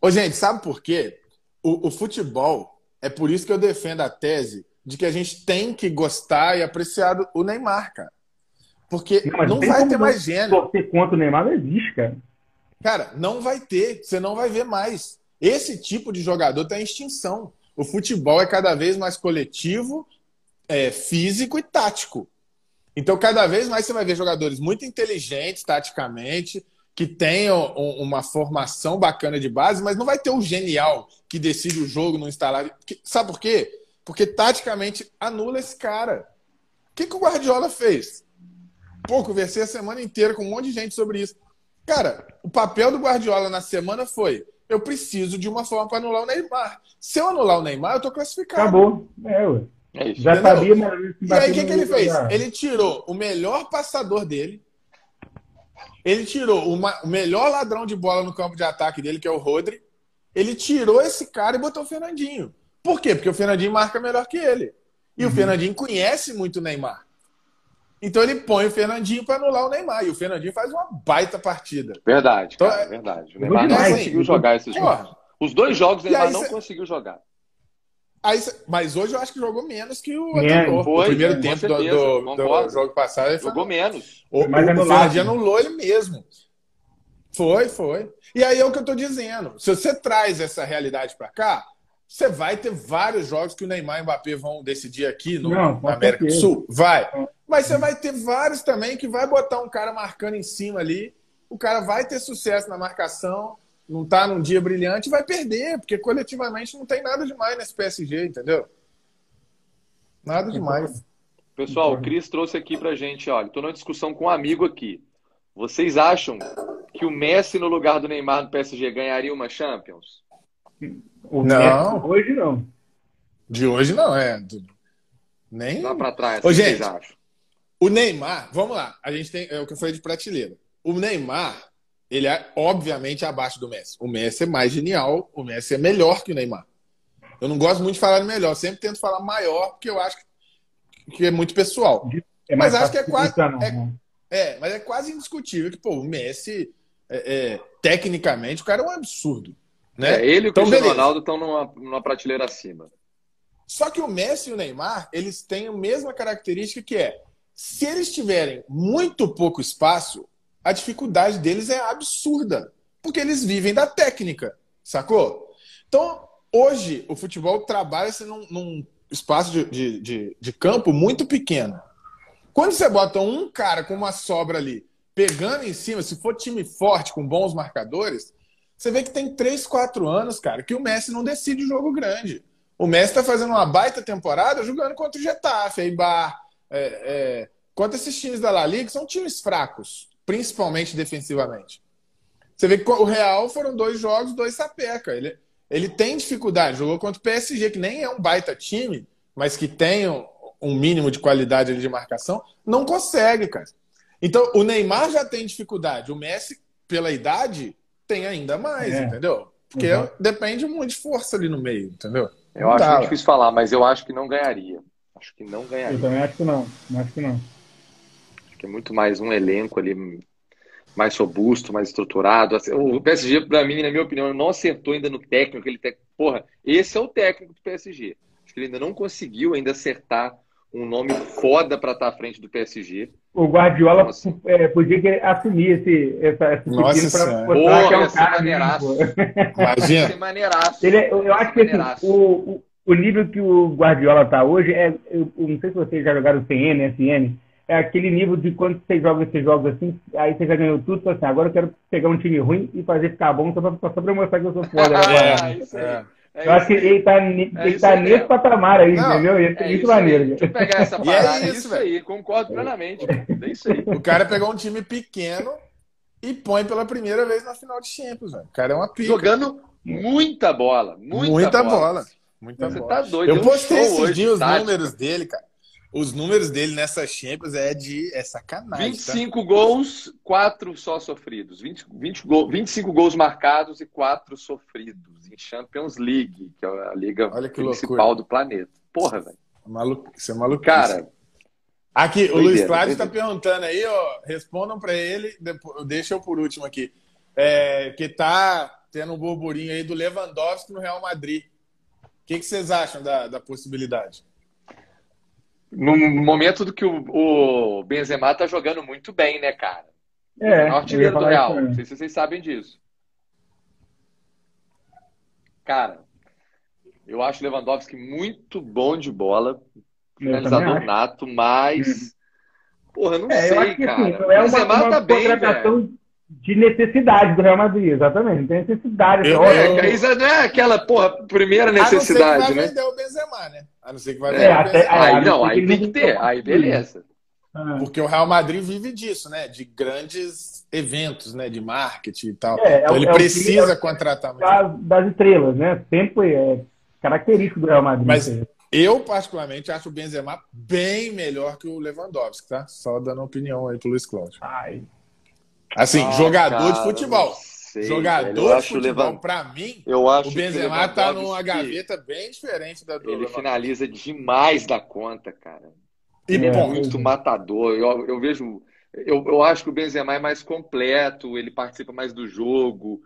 Ô, gente, sabe por quê? O, o, futebol, é por isso que eu defendo a tese de que a gente tem que gostar e apreciar o Neymar, cara. Porque não, não vai ter mais gênero. Você contra o Neymar não existe, cara. Cara, não vai ter. Você não vai ver mais. Esse tipo de jogador está em extinção. O futebol é cada vez mais coletivo, é, físico e tático. Então, cada vez mais você vai ver jogadores muito inteligentes taticamente, que tenham uma formação bacana de base, mas não vai ter o genial que decide o jogo no instalar. Sabe por quê? Porque taticamente anula esse cara. O que, que o Guardiola fez? Pô, conversei a semana inteira com um monte de gente sobre isso. Cara, o papel do Guardiola na semana foi: eu preciso de uma forma para anular o Neymar. Se eu anular o Neymar, eu tô classificado. Acabou. É, ué. É. Já sabia, mas. E aí, o que, que ele fez? Ele tirou o melhor passador dele. Ele tirou uma, o melhor ladrão de bola no campo de ataque dele, que é o Rodri. Ele tirou esse cara e botou o Fernandinho. Por quê? Porque o Fernandinho marca melhor que ele. E uhum. o Fernandinho conhece muito o Neymar. Então ele põe o Fernandinho para anular o Neymar. E o Fernandinho faz uma baita partida. Verdade, então, cara, então, verdade. O Neymar não conseguiu jogar esses jogos. Os dois jogos o Neymar não cê... conseguiu jogar. Aí, mas hoje eu acho que jogou menos que o anterior. Foi, o primeiro é, tempo do, do, do, jogo passado. Ele jogou foi... menos. O, mas o, Fernandinho anulou ele mesmo. Foi, foi. E aí é o que eu tô dizendo. Se você traz essa realidade para cá, você vai ter vários jogos que o Neymar e o Mbappé vão decidir aqui no, Não, na América do Sul. Vai. Mas você vai ter vários também que vai botar um cara marcando em cima ali. O cara vai ter sucesso na marcação, não tá num dia brilhante, vai perder, porque coletivamente não tem nada demais nesse PSG, entendeu? Nada demais. Pessoal, o Cris trouxe aqui pra gente, olha, tô numa discussão com um amigo aqui. Vocês acham que o Messi no lugar do Neymar no PSG ganharia uma Champions? O não. hoje não. De hoje não, é. Nem. Lá para trás. Ô, gente, o Neymar, vamos lá. A gente tem. É o que eu falei de prateleira. O Neymar, ele é obviamente abaixo do Messi. O Messi é mais genial, o Messi é melhor que o Neymar. Eu não gosto muito de falar de melhor, sempre tento falar maior, porque eu acho que é muito pessoal. É mas acho que é quase. É, né? é, mas é quase indiscutível que, pô, o Messi, é, é, tecnicamente, o cara é um absurdo. Né? É, ele e o então, Cristiano beleza. Ronaldo estão numa, numa prateleira acima. Só que o Messi e o Neymar, eles têm a mesma característica que é, se eles tiverem muito pouco espaço, a dificuldade deles é absurda, porque eles vivem da técnica, sacou? Então, hoje, o futebol trabalha-se num, num, espaço de, de, de, de campo muito pequeno. Quando você bota um cara com uma sobra ali, pegando em cima, se for time forte, com bons marcadores, você vê que tem 3, 4 anos, cara, que o Messi não decide jogo grande. O Messi tá fazendo uma baita temporada jogando contra o Getafe, Eibar, é, é, contra esses times da La Liga, que são times fracos, principalmente defensivamente. Você vê que o Real foram dois jogos, dois sapeca. Ele, ele tem dificuldade, jogou contra o PSG, que nem é um baita time, mas que tem um, um mínimo de qualidade de marcação, não consegue, cara. Então, o Neymar já tem dificuldade. O Messi, pela idade, tem ainda mais, é. entendeu? Porque uhum. depende muito de força ali no meio, entendeu? Eu não acho dá, difícil falar, mas eu acho que não ganharia. Acho que não ganharia. Eu também acho que não. Acho que não. Acho que é muito mais um elenco ali mais robusto, mais estruturado. Assim, o PSG, para mim, na minha opinião, não acertou ainda no técnico. Ele te... Porra, esse é o técnico do PSG. Acho que ele ainda não conseguiu ainda acertar um nome foda para estar tá à frente do PSG. O Guardiola assim? é, podia assumir esse, essa, esse Nossa, para mostrar que é um cara maneiraço. Imagina. Ele é, eu acho que assim, o, o, o, nível que o Guardiola está hoje é, eu, eu, não sei se vocês já jogaram CN, SN, é aquele nível de quando você joga esses jogos assim, aí você já ganhou tudo, assim, agora eu quero pegar um time ruim e fazer ficar bom só para só mostrar que eu sou foda. (laughs) é, isso aí. É. É eu acho que ele tá, ele é tá nesse patamar aí, não, entendeu? Isso é muito maneiro. Deixa eu pegar essa (laughs) parada. é isso, aí, concordo plenamente. É isso aí. (laughs) O cara pegou um time pequeno e põe pela primeira vez na final de Champions. Véio. O cara é uma pica. Jogando muita bola. Muita, muita bola. bola. Muita Você bola. tá doido. Eu postei esses dias os números dele, cara. Os números dele nessa Champions é de é sacanagem. 25 tá? gols, 4 só sofridos. 20, 20 gol, 25 gols marcados e 4 sofridos em Champions League, que é a liga principal loucura. do planeta. Porra, velho. Maluco, isso é maluco. Cara. Aqui, o Luiz Cláudio está perguntando aí, ó. Respondam para ele, depois, deixa eu por último aqui. É, que tá tendo um burburinho aí do Lewandowski no Real Madrid. O que, que vocês acham da, da possibilidade? No momento do que o, o Benzema tá jogando muito bem, né, cara? É, o artilheiro do Real. Não sei se vocês sabem disso. Cara, eu acho o Lewandowski muito bom de bola. Finalizador nato, mas. Porra, não é, sei, que, cara. Assim, não é uma, uma tá contratação bem, de necessidade do Real Madrid, exatamente. Não tem necessidade. Eu, é, isso não é aquela, porra, primeira necessidade, a não ser que vai né? vender o Benzema, né? A não ser que vai é, vender é, o Benzema. Aí, aí não, aí tem que ter. Aí beleza. Ah. Porque o Real Madrid vive disso, né? De grandes eventos, né? De marketing e tal. É, é então ele é precisa contratar das, das estrelas, né? Sempre é característico do Real Madrid. Mas eu, particularmente, acho o Benzema bem melhor que o Lewandowski, tá? Só dando opinião aí pro Luiz Cláudio. Ai. Assim, ah, jogador cara, de futebol. Sei, jogador de futebol, Levant... pra mim, eu acho o Benzema tá numa gaveta bem diferente da do Ele finaliza demais da conta, cara. E é muito matador. Eu, eu vejo. Eu, eu acho que o Benzema é mais completo, ele participa mais do jogo.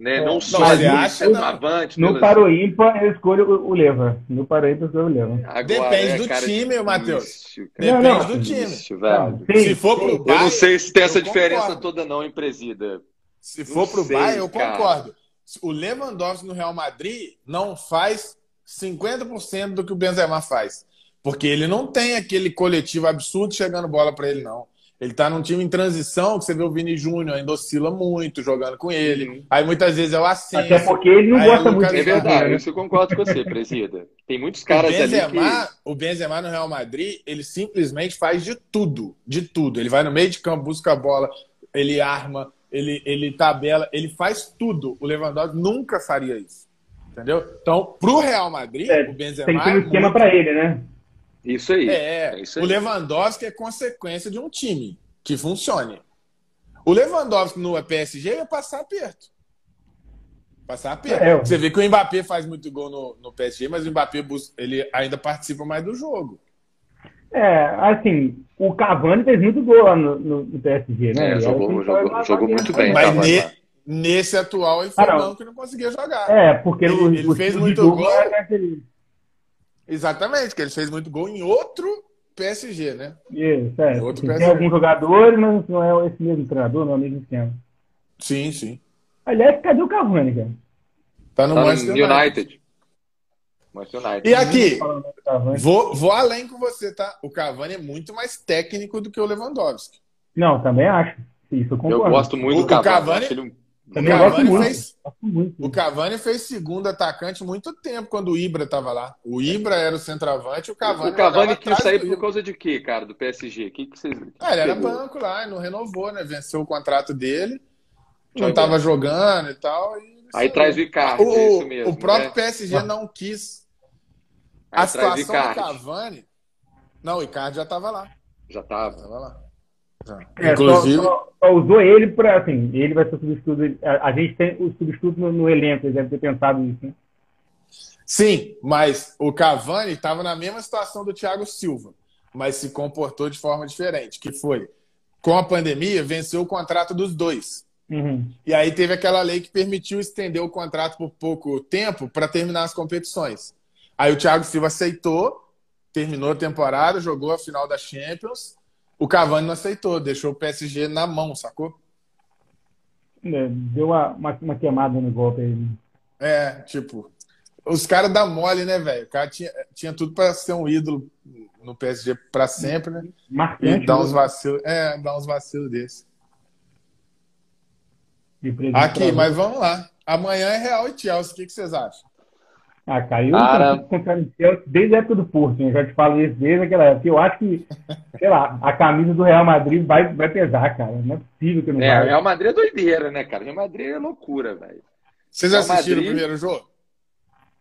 Né? É, não só ele acha no, avante. No paro ímpar, eu escolho o, Leva. No paro ímpar, eu escolho o Leva. Depende é, do cara, time, Matheus. Depende não, não. do time. velho. Sim, se for pro Bayern, Eu não sei se tem essa diferença concordo. toda não, hein, presida. Se for pro sei, Bayern, eu concordo. O Lewandowski no Real Madrid não faz 50% do que o Benzema faz. Porque ele não tem aquele coletivo absurdo chegando bola para ele, não. Ele tá num time em transição, que você vê o Vini Júnior ainda oscila muito jogando com ele. Uhum. Aí muitas vezes é o Ascenso. Até porque ele não gosta muito. É verdade, isso eu concordo com você, presida. Tem muitos caras o Benzema, ali que... O Benzema no Real Madrid, ele simplesmente faz de tudo, de tudo. Ele vai no meio de campo, busca a bola, ele arma, ele, ele tabela, ele faz tudo. O Lewandowski nunca faria isso. Entendeu? Então, pro Real Madrid, é, o Benzema... Tem que ter um esquema muito... para ele, né? Isso aí. É, é isso aí. o Lewandowski é consequência de um time que funcione. O Lewandowski no PSG ia passar aperto. Passar aperto. É, Você vê que o Mbappé faz muito gol no, no PSG, mas o Mbappé ele ainda participa mais do jogo. É, assim, o Cavani fez muito gol lá no, no, no PSG, né? É, jogou, jogou, jogou muito bem. Mas ne, nesse atual ele foi ah, banco que não conseguia jogar. É, porque ele, o, ele o fez muito gol. Exatamente, que ele fez muito gol em outro PSG, né? Isso, é. Outro PSG. Tem alguns jogadores, mas não é esse mesmo treinador, não é o mesmo esquema. Sim, sim. Aliás, cadê o Cavani, cara? Tá no tá Manchester United. United. Manchester United. E aqui, vou, vou além com você, tá? O Cavani é muito mais técnico do que o Lewandowski. Não, também acho. Isso eu concordo. Eu gosto muito o, do Cavani. O Cavani também o Cavani, fez, o Cavani fez segundo atacante muito tempo quando o Ibra estava lá. O Ibra era o centroavante o Cavani. O Cavani quis sair por causa de quê, cara, do PSG? O que, que vocês. Que ah, ele era banco lá, não renovou, né? Venceu o contrato dele, não estava jogando e tal. E Aí traz o Icardi, o, é isso mesmo. O próprio né? PSG não quis. Aí a situação do Cavani. Não, o Icardi já estava lá. Já estava. Tava lá. É, Inclusive. Só, só, só, usou ele para. Assim, ele vai ser o substituto. A, a gente tem o substituto no, no elenco, eles devem ter pensado nisso, né? Sim, mas o Cavani estava na mesma situação do Thiago Silva, mas se comportou de forma diferente, que foi, com a pandemia, venceu o contrato dos dois. Uhum. E aí teve aquela lei que permitiu estender o contrato por pouco tempo para terminar as competições. Aí o Thiago Silva aceitou, terminou a temporada, jogou a final da Champions o Cavani não aceitou, deixou o PSG na mão, sacou? É, deu uma, uma, uma, queimada no golpe aí. Né? É, tipo, os caras dão mole, né, velho? O cara tinha, tinha tudo para ser um ídolo no PSG para sempre, né? Marcante. E dá uns vacilos, é, dá uns vacilos desse. Aqui, mas vamos lá. Amanhã é Real e Chelsea. O que, que vocês acham? Ah, caiu Cara... contra o Chelsea desde a época do Porto. Eu já te falo isso desde aquela época. Eu acho que, sei lá, a camisa do Real Madrid vai, vai pesar, cara. Não é possível que não é, vai. Real Madrid é doideira, né, cara? Real Madrid é loucura, velho. Vocês Real assistiram Madrid... o primeiro jogo?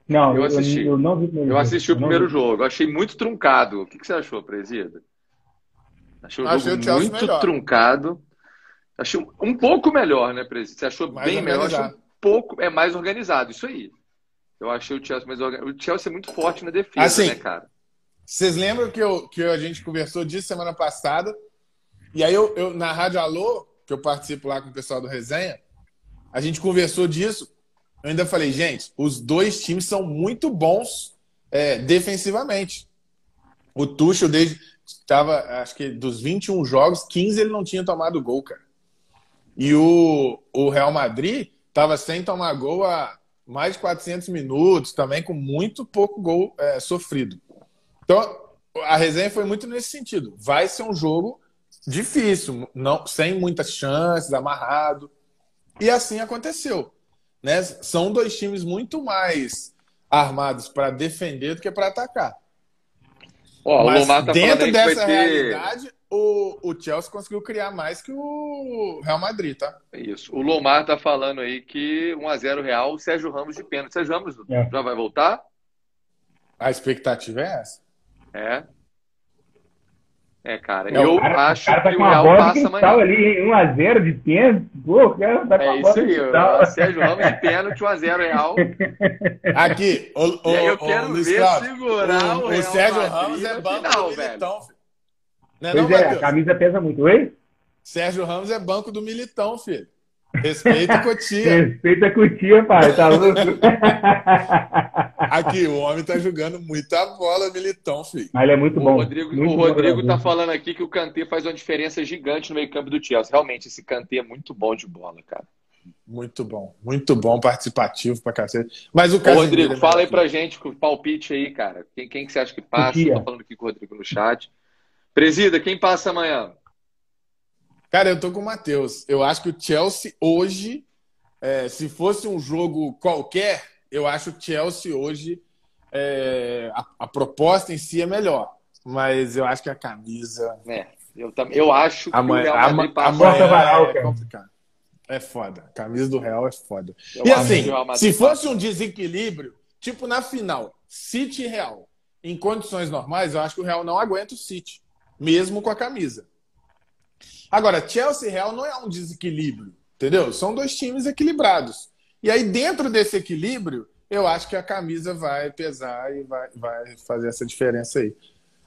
Não, eu assisti. Eu, eu não vi o primeiro Eu assisti o primeiro jogo. Eu achei muito truncado. O que, que você achou, Presida? Achei o achei jogo o muito melhor. truncado. Achei um, um pouco melhor, né, Presida? Você achou mais bem melhor? Achei um pouco... É mais organizado, isso aí. Eu achei o Chelsea mais organizado. O Chelsea é muito forte na defesa, assim, né, cara? Vocês lembram que, eu, que a gente conversou disso semana passada? E aí, eu, eu, na Rádio Alô, que eu participo lá com o pessoal do Resenha, a gente conversou disso. eu ainda falei, gente, os dois times são muito bons é, defensivamente. O Tuchel desde estava, acho que dos 21 jogos, 15 ele não tinha tomado gol, cara. E o, o Real Madrid estava sem tomar gol há mais de 400 minutos, também com muito pouco gol é, sofrido. Então, a resenha foi muito nesse sentido. Vai ser um jogo difícil, não, sem muitas chances, amarrado. E assim aconteceu. Né? São dois times muito mais armados para defender do que para atacar. Ó, Mas tá dentro dessa realidade, ter... o, o Chelsea conseguiu criar mais que o Real Madrid, tá? Isso. O Lomar tá falando aí que 1x0 Real, o Sérgio Ramos de pênalti. Sérgio Ramos é. já vai voltar? A expectativa é essa. É. É, cara, eu cara, acho cara tá que o Real passa amanhã. ali, 1x0 de pênalti. Pô, cara tá é isso aí, o Sérgio Ramos de pênalti, 1x0 Real. (laughs) Aqui, o, o, e aí eu quero ver Claudio, segurar o, o, o Sérgio Ramos é banco final, do Militão. Filho. Não é, pois não, é, a camisa pesa muito, oi? Sérgio Ramos é banco do Militão, filho. Respeita a Cotia. (laughs) Respeita a Cotia, pai. Tá louco? Aqui, o homem tá jogando muita bola, militão, filho. Mas ele é muito bom. O Rodrigo, muito o Rodrigo tá falando aqui que o Kanté faz uma diferença gigante no meio-campo do Chelsea. Realmente, esse Kanté é muito bom de bola, cara. Muito bom, muito bom, participativo pra cacete. Mas o Ô, Rodrigo, é fala aí pra gente o palpite aí, cara. Quem, quem que você acha que passa? Eu tô falando aqui com o Rodrigo no chat. Presida, quem passa amanhã? Cara, eu tô com o Matheus. Eu acho que o Chelsea hoje, é, se fosse um jogo qualquer, eu acho o Chelsea hoje, é, a, a, proposta em si é melhor. Mas eu acho que a camisa. É, eu, também, eu acho que amanhã, o Real Madrid passa. Amanhã é, é complicado. É foda. A camisa do Real é foda. Eu e assim, se fosse um desequilíbrio, tipo na final, City e Real, em condições normais, eu acho que o Real não aguenta o City, mesmo com a camisa. Agora, Chelsea e Real não é um desequilíbrio, entendeu? São dois times equilibrados. E aí, dentro desse equilíbrio, eu acho que a camisa vai pesar e vai, vai fazer essa diferença aí.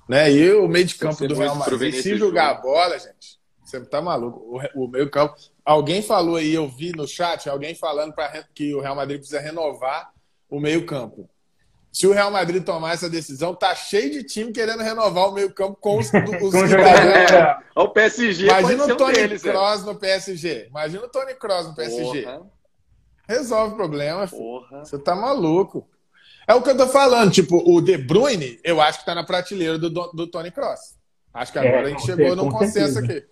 Né? E o meio de campo do Real Madrid, se jogar a bola, gente, você tá maluco. O, o meio campo. Alguém falou aí, eu vi no chat, alguém falando pra, que o Real Madrid precisa renovar o meio campo. Se o Real Madrid tomar essa decisão, tá cheio de time querendo renovar o meio-campo com os, (laughs) os que é. O PSG. Imagina o Tony deles, Kroos é. no PSG. Imagina o Tony Kroos no PSG. Porra. Resolve o problema. Porra. Você tá maluco. É o que eu tô falando. Tipo, o De Bruyne, eu acho que tá na prateleira do, do Tony Kroos. Acho que agora é, a gente chegou num consenso aqui.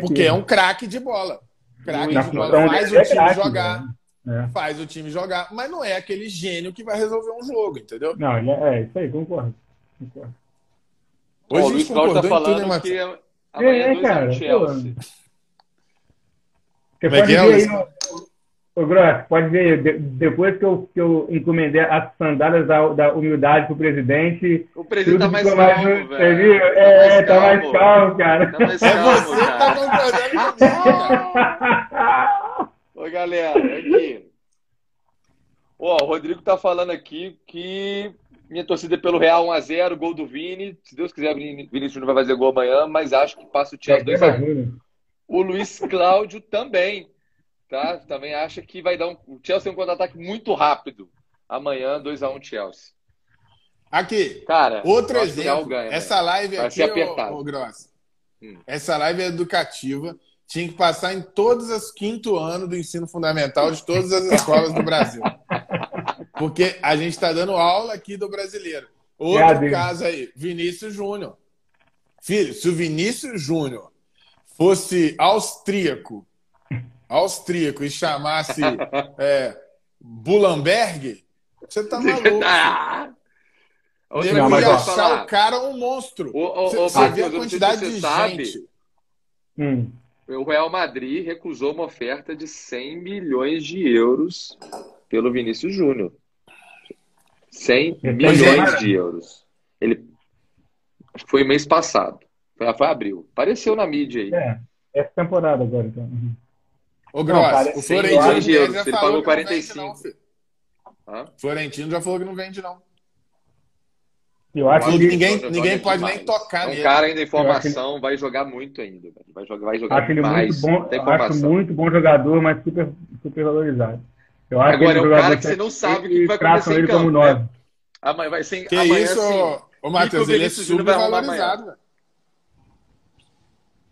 Porque é um craque de bola. Craque de bola. Faz o é time jogar. Né? É. Faz o time jogar, mas não é aquele gênio que vai resolver um jogo, entendeu? Não, é, é isso aí, concordo. concordo. Hoje o Luiz Cláudio tá falando tudo, que amanhã é, é, cara, Chelsea. Você pode ver aí. Ô, Gross, pode ver, de, depois que eu, que eu encomendei as sandálias da, da humildade pro presidente. O presidente tá mais calmo, mais, velho. Você viu? Tá é, tá mais, tá calmo, mais calmo, cara. Tá mais calmo, é você cara. tá concordando comigo, cara. (laughs) Oi, galera, aqui. Ó, o Rodrigo tá falando aqui que minha torcida é pelo Real 1x0, gol do Vini. Se Deus quiser, Vinícius não vai fazer gol amanhã, mas acho que passa o Chelsea 2x1. O Luiz Cláudio também, tá? Também acha que vai dar um. O Chelsea tem um contra-ataque muito rápido. Amanhã, 2x1 Chelsea. Aqui, cara, outro exemplo. Ganha, essa live aqui, ô, ô Gross, hum. essa live é educativa tinha que passar em todos os quinto ano do ensino fundamental de todas as escolas do Brasil. Porque a gente está dando aula aqui do brasileiro. Outro caso aí, Vinícius Júnior. Filho, se o Vinícius Júnior fosse austríaco, austríaco e chamasse (laughs) é, Bulamberg, você tá maluco. (laughs) Ah! Deveria achar o cara um monstro. você vê a quantidade de gente. Hum o Real Madrid recusou uma oferta de 100 milhões de euros pelo Vinícius Júnior. 100 milhões de euros. Ele foi mês passado. Foi, foi abril. Apareceu na mídia aí. É, essa temporada agora. Então. Uhum. Ô, Gross, o Florentino. Ele pagou 45. Não, Florentino já falou que não vende, não. Eu acho que ninguém, ninguém pode demais. nem tocar é um cara ainda em formação, vai jogar muito ainda. Vai jogar, vai jogar acho ele mais. Muito bom, acho muito bom jogador, mas super, super valorizado. Eu acho Agora, que é um cara que você não sabe o que vai acontecer ele em campo. Como. Né? Amanhã vai ser. Que amanhã, isso, assim, ô, Matheus, ele é subvalorizado.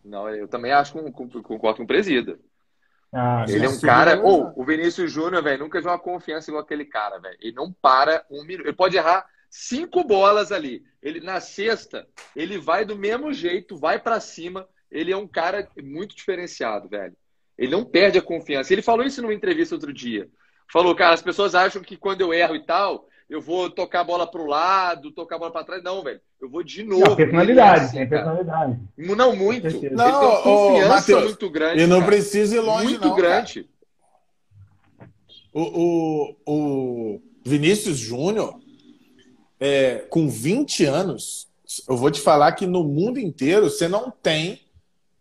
Não, eu também acho que concordo com o presida. Ah, ele é um cara. Ou oh, o Vinícius Júnior, velho, nunca jogou confiança igual aquele cara, velho. Ele não para um minuto. Ele pode errar cinco bolas ali. Ele na sexta, ele vai do mesmo jeito, vai para cima. Ele é um cara muito diferenciado, velho. Ele não perde a confiança. Ele falou isso numa entrevista outro dia. Falou, cara, as pessoas acham que quando eu erro e tal, eu vou tocar a bola para o lado, tocar a bola para trás. Não, velho. Eu vou de novo. Não, personalidade, assim, tem personalidade. Não, muito. Não, ele tem uma confiança Mateus, muito grande. E não cara. precisa ir longe, muito não, grande. O, o, o Vinícius Júnior, é, com 20 anos, eu vou te falar que no mundo inteiro você não tem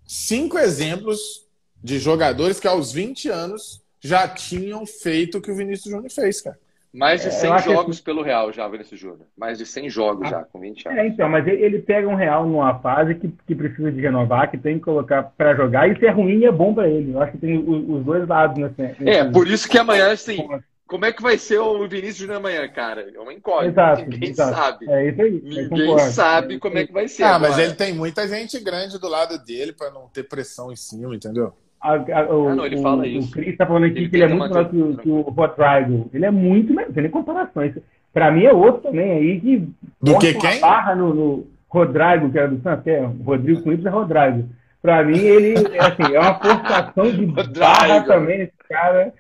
cinco exemplos de jogadores que aos 20 anos já tinham feito o que o Vinícius Júnior fez, cara. Mais de 100 é, jogos pelo Real já, Vinícius Júnior. Mais de 100 jogos ah, já, com 20 anos. É, então, mas ele pega um Real numa fase que, que precisa de renovar, que tem que colocar para jogar, e se é ruim é bom para ele. Eu acho que tem os, os dois lados nesse, nesse, É, por isso que amanhã, assim, como é que vai ser o Vinícius Júnior amanhã, cara? É uma incógnita. Exato, Ninguém exato. sabe. É isso aí. Ninguém sabe como é que vai ser. Ah, agora. mas ele tem muita gente grande do lado dele para não ter pressão em cima, entendeu? A, a, o, ah, não, ele fala isso. O Chris está falando aqui ele que ele é muito melhor que, que, o Rodrigo. Ele é muito melhor, tem nem comparações. Para mim é outro também aí que. Do que quem? Barra no, no Rodrigo, que era do Santos, é, Rodrigo com Y é Rodrigo. Para mim, ele é, assim, é uma forçação de (laughs) barra também, esse cara.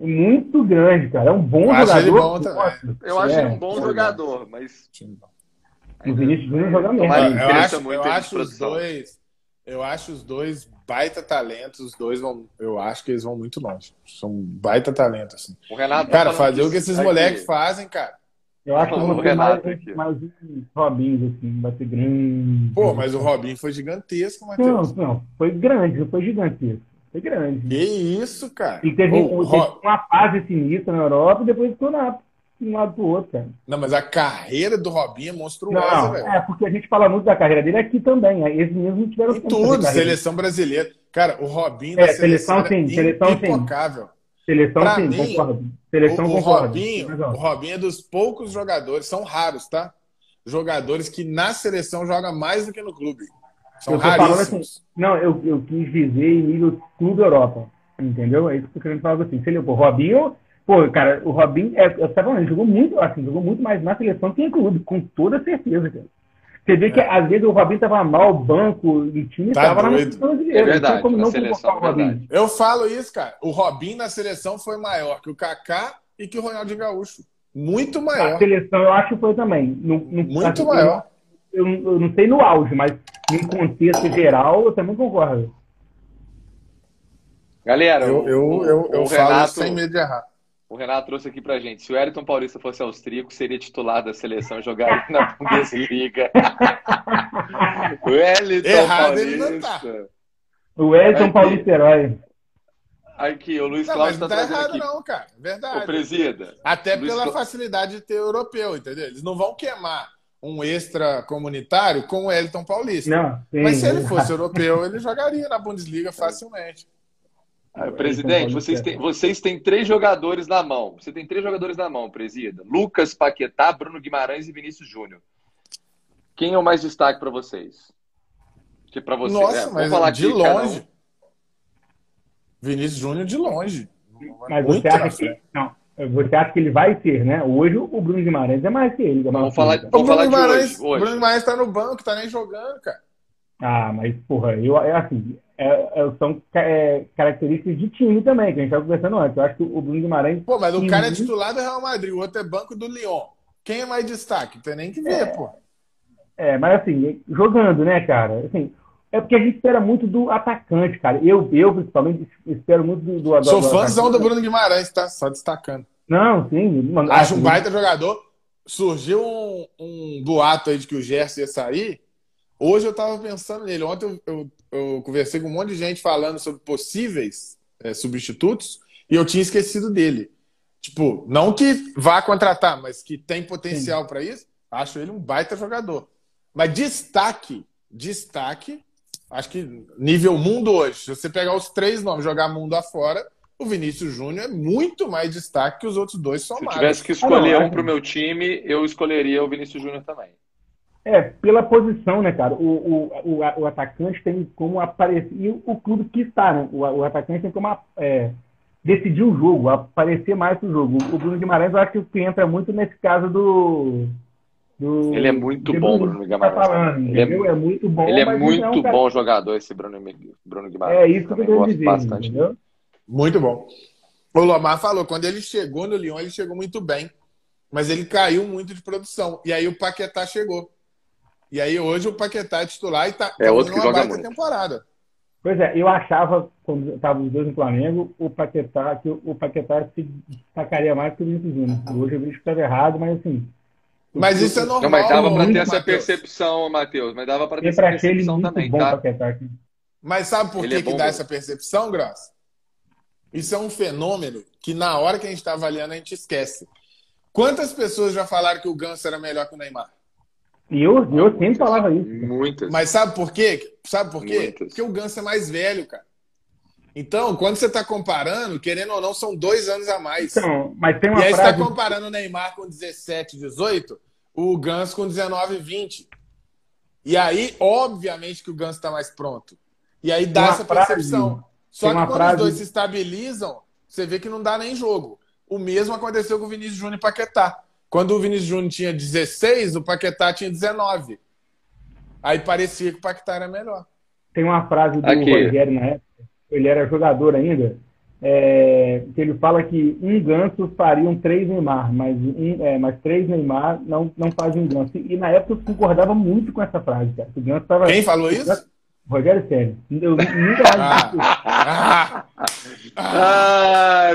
Muito grande, cara. É um bom eu jogador. Bom eu acho é, ele um bom jogador, mas. O Vinícius Júnior joga mesmo. Eu, acho, eu acho os dois. Eu acho os dois baita talentos, os dois vão. Eu acho que eles vão muito longe. São baita talento, assim. O Renato cara, fazer o que esses moleques fazem, cara. Eu acho que vão ser mais, mais um Robinho, assim, vai ser grande. Pô, mas o Robinho foi gigantesco, Matheus. Não, não, foi grande, foi gigantesco. Foi grande. Que isso, cara? E teve, oh, teve Ro... uma fase sinistra na Europa e depois ficou na um lado pro outro, cara. Não, mas a carreira do Robinho é monstruosa, velho. É, porque a gente fala muito da carreira dele aqui também. Eles mesmos tiveram em tudo, seleção brasileira. Cara, o Robinho é, seleção, sim, seleção impecável. Seleção pra sim, mim, concordo. Seleção o, o Robinho, o Robinho é dos poucos jogadores, são raros, tá? Jogadores que na seleção joga mais do que no clube. São assim, raríssimos. Assim, não, eu, eu quis dizer em nível clube Europa. Entendeu? É isso que eu tô querendo falar assim. Se ele, pô, Robinho Pô, cara, o Robin, é, eu tava falando, ele jogou muito, assim, jogou muito mais na seleção que em clube, com toda certeza, cara. Você vê é. que às vezes o Robin tava mal, o banco do time tá tava doido. na seleção brasileira. É verdade, como não seleção, o Robin. Eu falo isso, cara. O Robin na seleção foi maior que o Kaká e que o Ronaldinho Gaúcho. Muito maior. A seleção eu acho que foi também. No, no, muito assim, maior. Eu, eu, eu, não sei no auge, mas em contexto geral eu também concordo. Galera, eu, eu, eu, eu falo Renato... sem medo de errar. O Renato trouxe aqui pra gente. Se o Elton Paulista fosse austríaco, seria titular da seleção e jogaria na (laughs) Bundesliga. o Elton Errado Paulista. Ele não tá. O Elton Paulista herói. Aqui, o Luiz Cláudio tá, tá errado aqui. não, cara. Verdade. O presida. Até Luiz pela facilidade de ter europeu, entendeu? Eles não vão queimar um extra comunitário com o Elton Paulista. Não, sim, Mas se ele fosse (laughs) europeu, ele jogaria na Bundesliga facilmente. Ah, presidente, vocês têm, vocês têm três jogadores na mão. Você tem três jogadores na mão, presida. Lucas Paquetá, Bruno Guimarães e Vinícius Júnior. Quem é o mais destaque para vocês? Que para vocês, Nossa, é, mas falar de longe. Um. Vinícius Júnior de longe. Mas você acha que não? Você acha que ele vai ser, né? Hoje o Bruno Guimarães é mais que ele. É vamos falar, vamos o Bruno Guimarães, hoje, hoje. O Bruno Guimarães tá no banco, tá nem jogando, cara. Ah, mas porra, eu é assim, é, é, são é, características de time também, que a gente estava conversando antes. Eu acho que o Bruno Guimarães. Pô, mas o cara é titular do Real Madrid, o outro é banco do Lyon. Quem é mais destaque? Tem nem que ver, é, pô. É, mas assim, jogando, né, cara? Assim, é porque a gente espera muito do atacante, cara. Eu, eu principalmente, espero muito do. do Sou fãzão do Bruno Guimarães, tá? Só destacando. Não, sim. Mano, Acho assim, um baita jogador. Surgiu um, um boato aí de que o Gerson ia sair. Hoje eu tava pensando nele. Ontem eu, eu eu conversei com um monte de gente falando sobre possíveis é, substitutos e eu tinha esquecido dele. Tipo, não que vá contratar, mas que tem potencial para isso. Acho ele um baita jogador. Mas destaque, destaque, acho que nível mundo hoje. Se você pegar os três nomes, jogar mundo afora, o Vinícius Júnior é muito mais destaque que os outros dois somados. Se eu tivesse que escolher ah, não, um para o meu time, eu escolheria o Vinícius Júnior também. É, pela posição, né, cara? O, o, o, o atacante tem como aparecer. E o, clube que está, né? O, o atacante tem como é, decidir o jogo, aparecer mais no jogo. O Bruno Guimarães, eu acho que entra muito nesse caso do. Do ele é muito bom, Bruno Guimarães. Tá falando, ele é, é, muito bom. Ele é muito é um cara... bom jogador, esse Bruno, Bruno Guimarães. É isso que eu quero dizer. Bastante entendeu? Muito bom. O Lomar falou, quando ele chegou no Lyon, ele chegou muito bem. Mas ele caiu muito de produção. E aí o Paquetá chegou. E aí hoje o Paquetá é titular e tá, é tá outro que joga muito. temporada. Pois é, eu achava, quando estavam os dois no Flamengo, o Paquetá, que o Paquetá se destacaria mais que o Vinícius Júnior. Hoje eu vi que estava errado, mas assim. Mas isso é normal. Não, mas dava para ter essa Mateus. percepção, Matheus. Mas dava para ter essa percepção também, tá? Mas sabe por que, é que dá essa percepção, Graça? Isso é um fenômeno que na hora que a gente está avaliando a gente esquece. Quantas pessoas já falaram que o Ganso era melhor que o Neymar? E eu, eu sempre falava isso. Muitas. Mas sabe por quê? Sabe por quê? Muitas. Porque o Ganso é mais velho, cara. Então, quando você está comparando, querendo ou não, são dois anos a mais. Então, mas tem uma e aí frase... você está comparando o Neymar com 17, 18, o Ganso com 19, 20. E aí, obviamente, que o Ganso está mais pronto. E aí dá essa frase, percepção. Só que quando frase... os dois se estabilizam, você vê que não dá nem jogo. O mesmo aconteceu com o Vinícius Júnior e Paquetá. Quando o Vinícius Júnior tinha 16, o Paquetá tinha 19. Aí parecia que o Paquetá era melhor. Tem uma frase do Aqui. Rogério na época, ele era jogador ainda, é, que ele fala que um ganso faria um três Neymar, mas, um, é, mas três Neymar não, não faz um ganso. E na época eu concordava muito com essa frase, cara. O ganso tava, Quem falou isso? Rogério Ceni. Eu nunca mais ah, ah.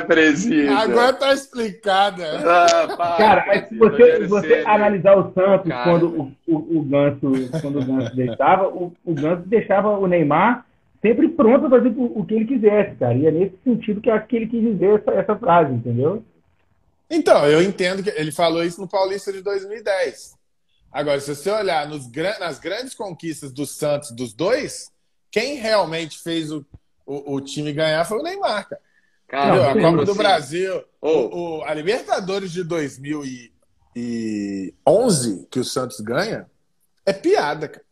Agora tá explicada. Ah, cara, mas se você, você analisar o Santos cara. quando o, o, o, Ganso, quando o Ganso deixava, o, o Ganso deixava o Neymar sempre pronto para fazer o, o, que ele quisesse, cara. E é nesse sentido que eu acho que ele quis dizer essa, essa frase, entendeu? Então, eu entendo que ele falou isso no Paulista de 2010. Agora, se você olhar nos, nas grandes conquistas do Santos, dos dois, quem realmente fez o, o, o time ganhar foi o Neymar, cara. Cara, a Copa do assim, Brasil, oh. o, a Libertadores de 2011, que o Santos ganha, é piada, cara.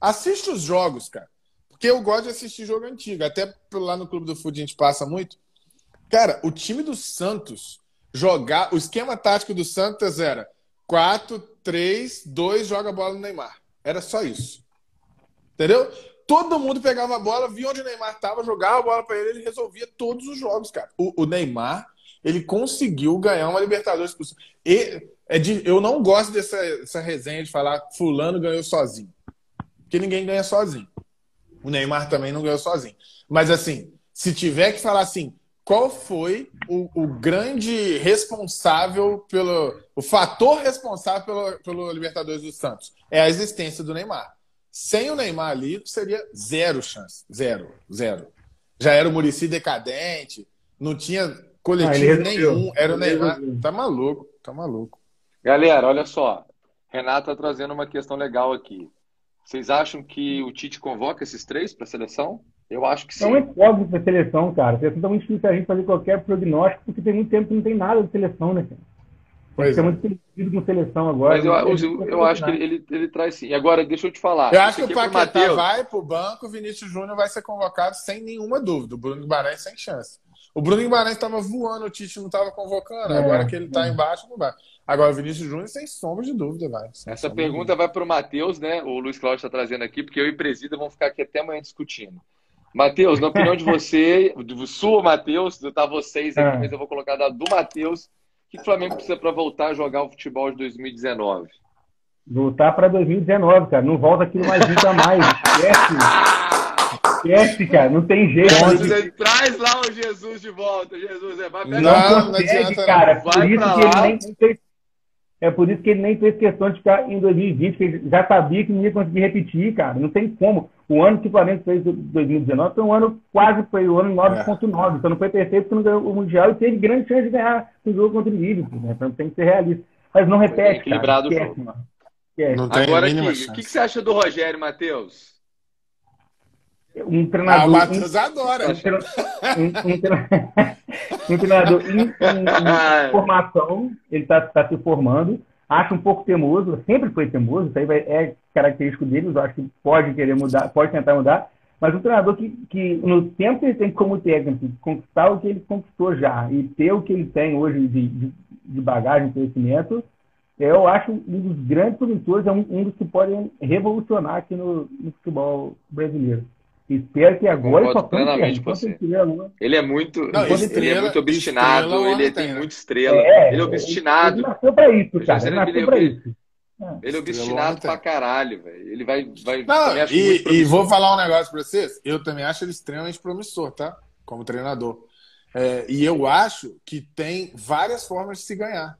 Assiste os jogos, cara. Porque eu gosto de assistir jogo antigo. Até lá no Clube do Futebol a gente passa muito. Cara, o time do Santos jogar. O esquema tático do Santos era 4, 3, 2, joga a bola no Neymar. Era só isso. Entendeu? Todo mundo pegava a bola, via onde o Neymar estava, jogava a bola para ele, ele resolvia todos os jogos, cara. O, o Neymar, ele conseguiu ganhar uma Libertadores. E, é de, eu não gosto dessa, dessa resenha de falar fulano ganhou sozinho. Porque ninguém ganha sozinho. O Neymar também não ganhou sozinho. Mas assim, se tiver que falar assim, qual foi o, o, grande responsável pelo. O fator responsável pelo, pelo Libertadores dos Santos? É a existência do Neymar. Sem o Neymar ali, seria zero chance. Zero. Zero. Já era o Murici decadente, não tinha coletivo ah, nenhum. Era o Neymar. Tá maluco, tá maluco. Galera, olha só. Renato tá trazendo uma questão legal aqui. Vocês acham que o Tite convoca esses três para a seleção? Eu acho que sim. É um incógnito para a seleção, cara. Tá muito difícil a gente fazer qualquer prognóstico, porque tem muito tempo que não tem nada de seleção, né, cara? Pois é. muito perdido com seleção agora. Mas eu, eu, eu acho que ele, ele, traz sim. Agora, deixa eu te falar. Eu acho que o é Paquetá Mateus... vai para o banco, o Vinícius Júnior vai ser convocado sem nenhuma dúvida. O Bruno Guimarães sem chance. O Bruno Guimarães estava voando, o Tite não estava convocando. É, agora que ele está é. embaixo, não vai. Agora, o Vinícius Júnior, sem sombra de dúvida, vai. Essa pergunta vai para o Matheus, né? O Luiz Cláudio está trazendo aqui, porque eu e o Presida vamos ficar aqui até amanhã discutindo. Matheus, na opinião de você, do sua, Matheus, tá vocês aqui, é. mas eu vou colocar da do Matheus. O que o Flamengo precisa para voltar a jogar o futebol de 2019? Voltar para 2019, cara. Não volta aquilo mais nunca mais. Esquece. Esquece, cara. Não tem jeito. Você traz lá o Jesus de volta. Jesus, é vai pegar. Não, não, não adianta. Cara, vai por isso que ele nem é por isso que ele nem fez questão de ficar em 2020, que ele já sabia que não ia conseguir repetir, cara. Não tem como. O ano que o Flamengo fez 2019 foi um ano quase, foi o ano 9.9. É. Então não foi perfeito porque não ganhou o Mundial e teve grande chance de ganhar o jogo contra o Liverpool. Né? Então tem que ser realista. Mas não repete, equilibrado cara. o jogo. Não tem Agora aqui, o que, que você acha do Rogério, Matheus? Um treinador. Ah, o Matheus adora. Um, um, (laughs) um treinador em, em, em, (laughs) formação, ele está tá se formando. Acho um pouco teimoso, sempre foi teimoso, isso aí vai, é característico dele, eu acho que pode querer mudar, pode tentar mudar, mas um treinador que, que no tempo que ele tem como técnico, conquistar o que ele conquistou já e ter o que ele tem hoje de, de, de bagagem, conhecimento, eu acho um dos grandes promissores, é um, um dos que podem revolucionar aqui no, no futebol brasileiro. Espero que agora só plenamente com você. Ele é muito, não, ele é muito obstinado, ele tem né? muita estrela. É, ele é obstinado. Ele nasceu pra isso, cara. Ele nasceu pra isso. Ele é obstinado pra caralho, velho. Ele vai. vai não, e, e, vou falar um negócio pra vocês. Eu também acho ele extremamente promissor, tá? Como treinador. É, e eu acho que tem várias formas de se ganhar.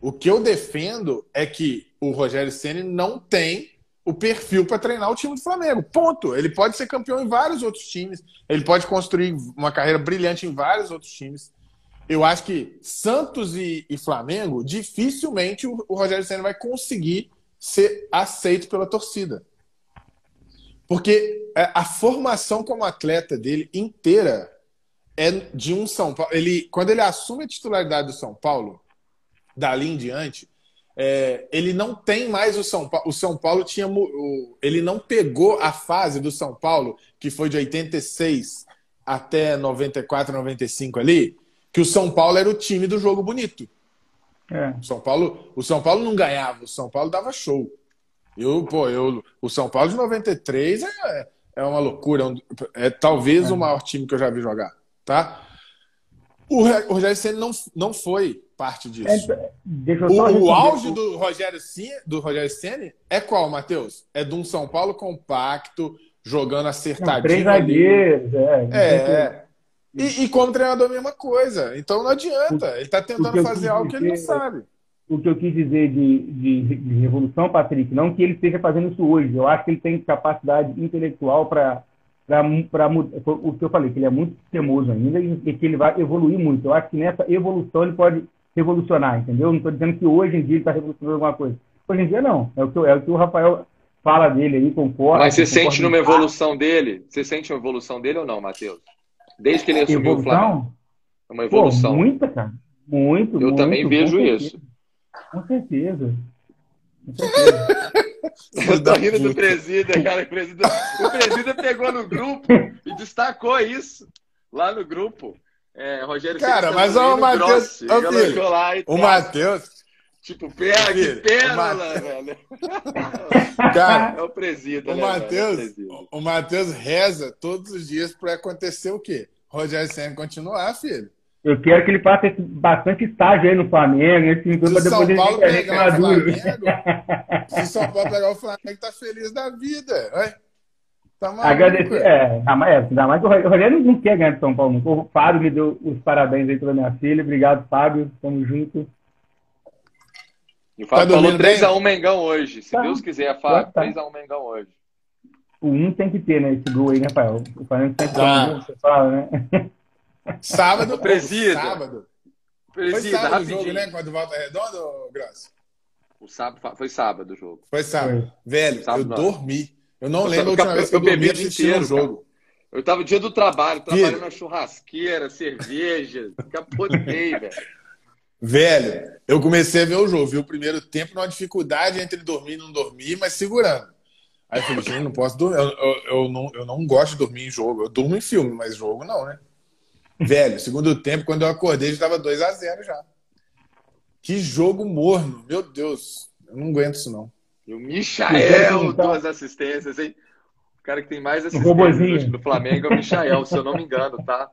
O que eu defendo é que o Rogério Ceni não tem o perfil para treinar o time do Flamengo. Ponto. Ele pode ser campeão em vários outros times. Ele pode construir uma carreira brilhante em vários outros times. Eu acho que Santos e, e Flamengo, dificilmente o, o Rogério Senna vai conseguir ser aceito pela torcida. Porque é, a formação como atleta dele inteira é de um São Paulo. Ele, quando ele assume a titularidade do São Paulo, dali em diante, é, ele não tem mais o São Paulo. O São Paulo tinha. Ele não pegou a fase do São Paulo, que foi de 86 até 94, 95 ali, que o São Paulo era o time do jogo bonito. É. O, São Paulo, o São Paulo não ganhava, o São Paulo dava show. Eu, pô, eu, o São Paulo de 93 é, é uma loucura. É, é talvez é. o maior time que eu já vi jogar. Tá? O, Rogério Senna não, não foi parte disso. É, o, o auge do Rogério, do Rogério Ceni é qual, Matheus? É de um São Paulo compacto, jogando acertadinho. Não, três zagueiros, é. é. E, e, como treinador, a mesma coisa. Então não adianta. Ele está tentando fazer algo que ele não sabe. O que eu quis dizer de, de, de, revolução, Patrick, não que ele esteja fazendo isso hoje. Eu acho que ele tem capacidade intelectual para para o que eu falei, que ele é muito teimoso ainda e que ele vai evoluir muito. Eu acho que nessa evolução ele pode revolucionar, entendeu? Não estou dizendo que hoje em dia ele está revolucionando alguma coisa. Hoje em dia não. É o que, é o, que o Rafael fala dele aí, concorda. Mas você sente numa evolução dele? Você sente uma evolução dele ou não, Matheus? Desde que ele assumiu evolução? o Flamengo. É uma evolução. Pô, muita, cara. Muito. Eu muito, também vejo com isso. Com certeza. (laughs) Eu tô rindo do presida, cara. O presida, o presida pegou no grupo e destacou isso lá no grupo. É, Rogério Cara, mas o Matheus. O Matheus. Tipo, pera, que pérola, velho. (laughs) Cara, é o presida, o né, Matheus, o Matheus reza todos os dias para acontecer o quê? Rogério Senna continuar, filho. Eu quero que ele faça bastante estágio aí no Flamengo, esse para depois São Paulo pegar o Flamengo, (laughs) Se São Paulo pegar o Flamengo, tá feliz da vida. Oi? Tá Agradecer, é, ainda mais, ainda mais que o Rogério não quer ganhar de São Paulo. O Fábio me deu os parabéns aí pela minha filha. Obrigado, Fábio. Tamo junto. E o Fábio tá falou 3x1 Mengão hoje. Se tá. Deus quiser, Fábio, tá. 3x1 Mengão hoje. O 1 tem que ter, né? Esse gol aí, né, Rafael? O Flamengo sempre tá. você fala, né? (laughs) Sábado, presida. Sábado. Presida, foi sábado rapidinho. o jogo, né? Quando volta redondo, Graça? O sábado, foi sábado o jogo. Foi sábado. Foi. Velho, sábado, eu não. dormi. Eu não lembro a última vez que eu, eu bebi o jogo. Cara. Eu tava dia do trabalho, trabalhando na churrasqueira, cerveja, capotei, (laughs) velho. Velho, eu comecei a ver o jogo, vi o primeiro tempo numa dificuldade entre dormir e não dormir, mas segurando. Aí eu falei, gente, não posso dormir. Eu, eu, eu, não, eu não gosto de dormir em jogo. Eu durmo em filme, mas jogo não, né? Velho, segundo tempo, quando eu acordei, já estava 2 a 0 já. Que jogo morno, meu Deus. Eu não aguento isso, não. E o Michael, duas assistências, hein? O cara que tem mais assistências do Flamengo é o Michael, se eu não me engano, tá?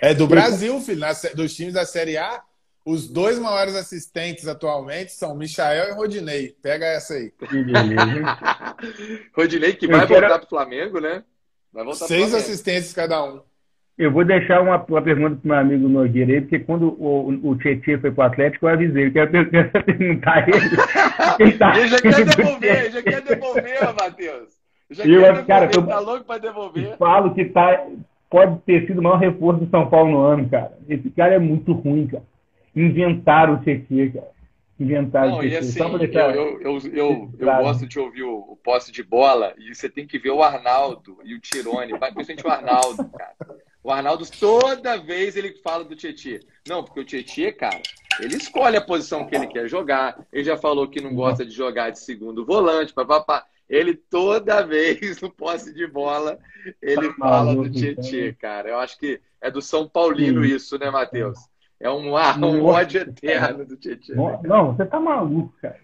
É do Brasil, filho. Na, dos times da Série A, os dois maiores assistentes atualmente são Michael e Rodinei. Pega essa aí. (laughs) Rodinei que vai quero... voltar pro Flamengo, né? Vai voltar Seis assistências cada um. Eu vou deixar uma, uma pergunta para o meu amigo Nogueira aí, porque quando o, o Tietchan foi para o Atlético, eu avisei. Eu quero (laughs) perguntar a ele. ele, tá... ele já quer devolver, já quer devolver, Matheus. Já eu, quer devolver, cara, tá louco para devolver. Falo que tá, pode ter sido o maior reforço do São Paulo no ano, cara. Esse cara é muito ruim, cara. Inventaram o Tietchan, cara. Inventaram. Não, e assim, deixar... eu, eu, eu, eu, gosto de ouvir o, o posse de bola e você tem que ver o Arnaldo e o Tirone, principalmente o Arnaldo, cara. O Arnaldo, toda vez ele fala do Tietchan. Não, porque o Tietchan, cara, ele escolhe a posição que ele quer jogar. Ele já falou que não gosta de jogar de segundo volante, papapá. Ele toda vez (laughs) no posse de bola, ele tá fala do Tietchan, cara. Eu acho que é do São Paulino isso, né, Matheus? É um, um ódio eterno do Tietchan. Não, você tá maluco, cara.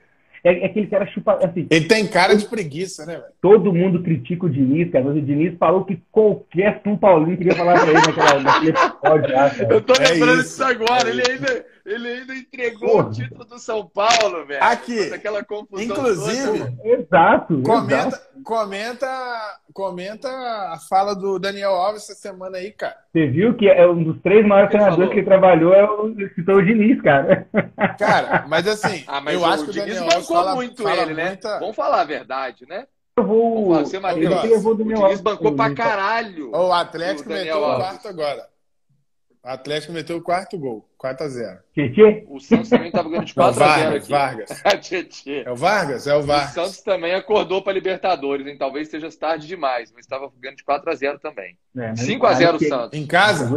É, é aquele cara chupa. Assim, ele tem cara de preguiça, né, velho? Todo mundo critica o Diniz, cara, mas o Diniz falou que qualquer São Paulino queria falar pra ele naquela, naquele episódio lá, cara. Eu tô é lembrando disso agora. É ele, ainda, ele ainda entregou Porra. o título do São Paulo, velho. Aqui. Aquela confusão. Inclusive, toda. exato. Comenta, exato. comenta, comenta a fala do Daniel Alves essa semana aí, cara. Você viu que é um dos três maiores treinadores que ele trabalhou é o, citou o Diniz, cara. Cara, mas assim, (laughs) ah, mas eu acho que o Daniel Alves fala, muito fala ele, né? Muita... Vamos falar a verdade, né? Eu vou. Você, Matheus, o Diniz bancou pra caralho. O Atlético meteu o quarto agora. O Atlético meteu o quarto gol, 4x0. Tietê? O Santos também estava ganhando de 4x0. Vargas, Vargas. (laughs) é o Vargas? É o Vargas. O Santos também acordou para Libertadores, hein? Talvez seja tarde demais, mas estava ganhando de 4x0 também. É, 5x0 o Santos. Em casa?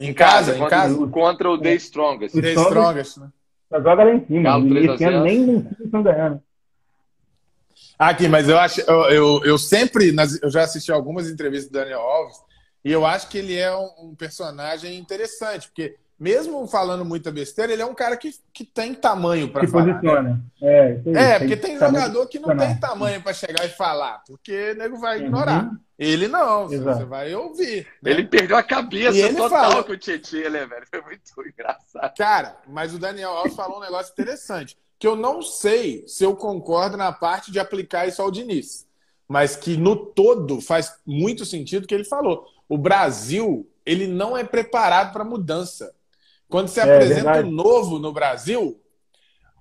Em casa, em casa. Contra o The Strongest. The Strongest, né? Joga lá em cima. Galo 3 a nem no estão ganhando. Aqui, mas eu acho, eu, eu, eu sempre, nas, eu já assisti algumas entrevistas do Daniel Alves, e eu acho que ele é um, um, personagem interessante, porque mesmo falando muita besteira, ele é um cara que, que tem tamanho para falar. Né? Posiciona. Né? É, é, porque tem, jogador que não tem tamanho para chegar e falar, porque o nego vai uhum. ignorar. Ele não, Exato. você vai ouvir. Né? Ele perdeu a cabeça total fala... com o Tietchan, né, velho? Foi muito (laughs) engraçado. Cara, mas o Daniel Alves falou um negócio interessante, que eu não sei se eu concordo na parte de aplicar isso ao Diniz, mas que no todo faz muito sentido o que ele falou o Brasil ele não é preparado para mudança. Quando se é, apresenta um novo no Brasil,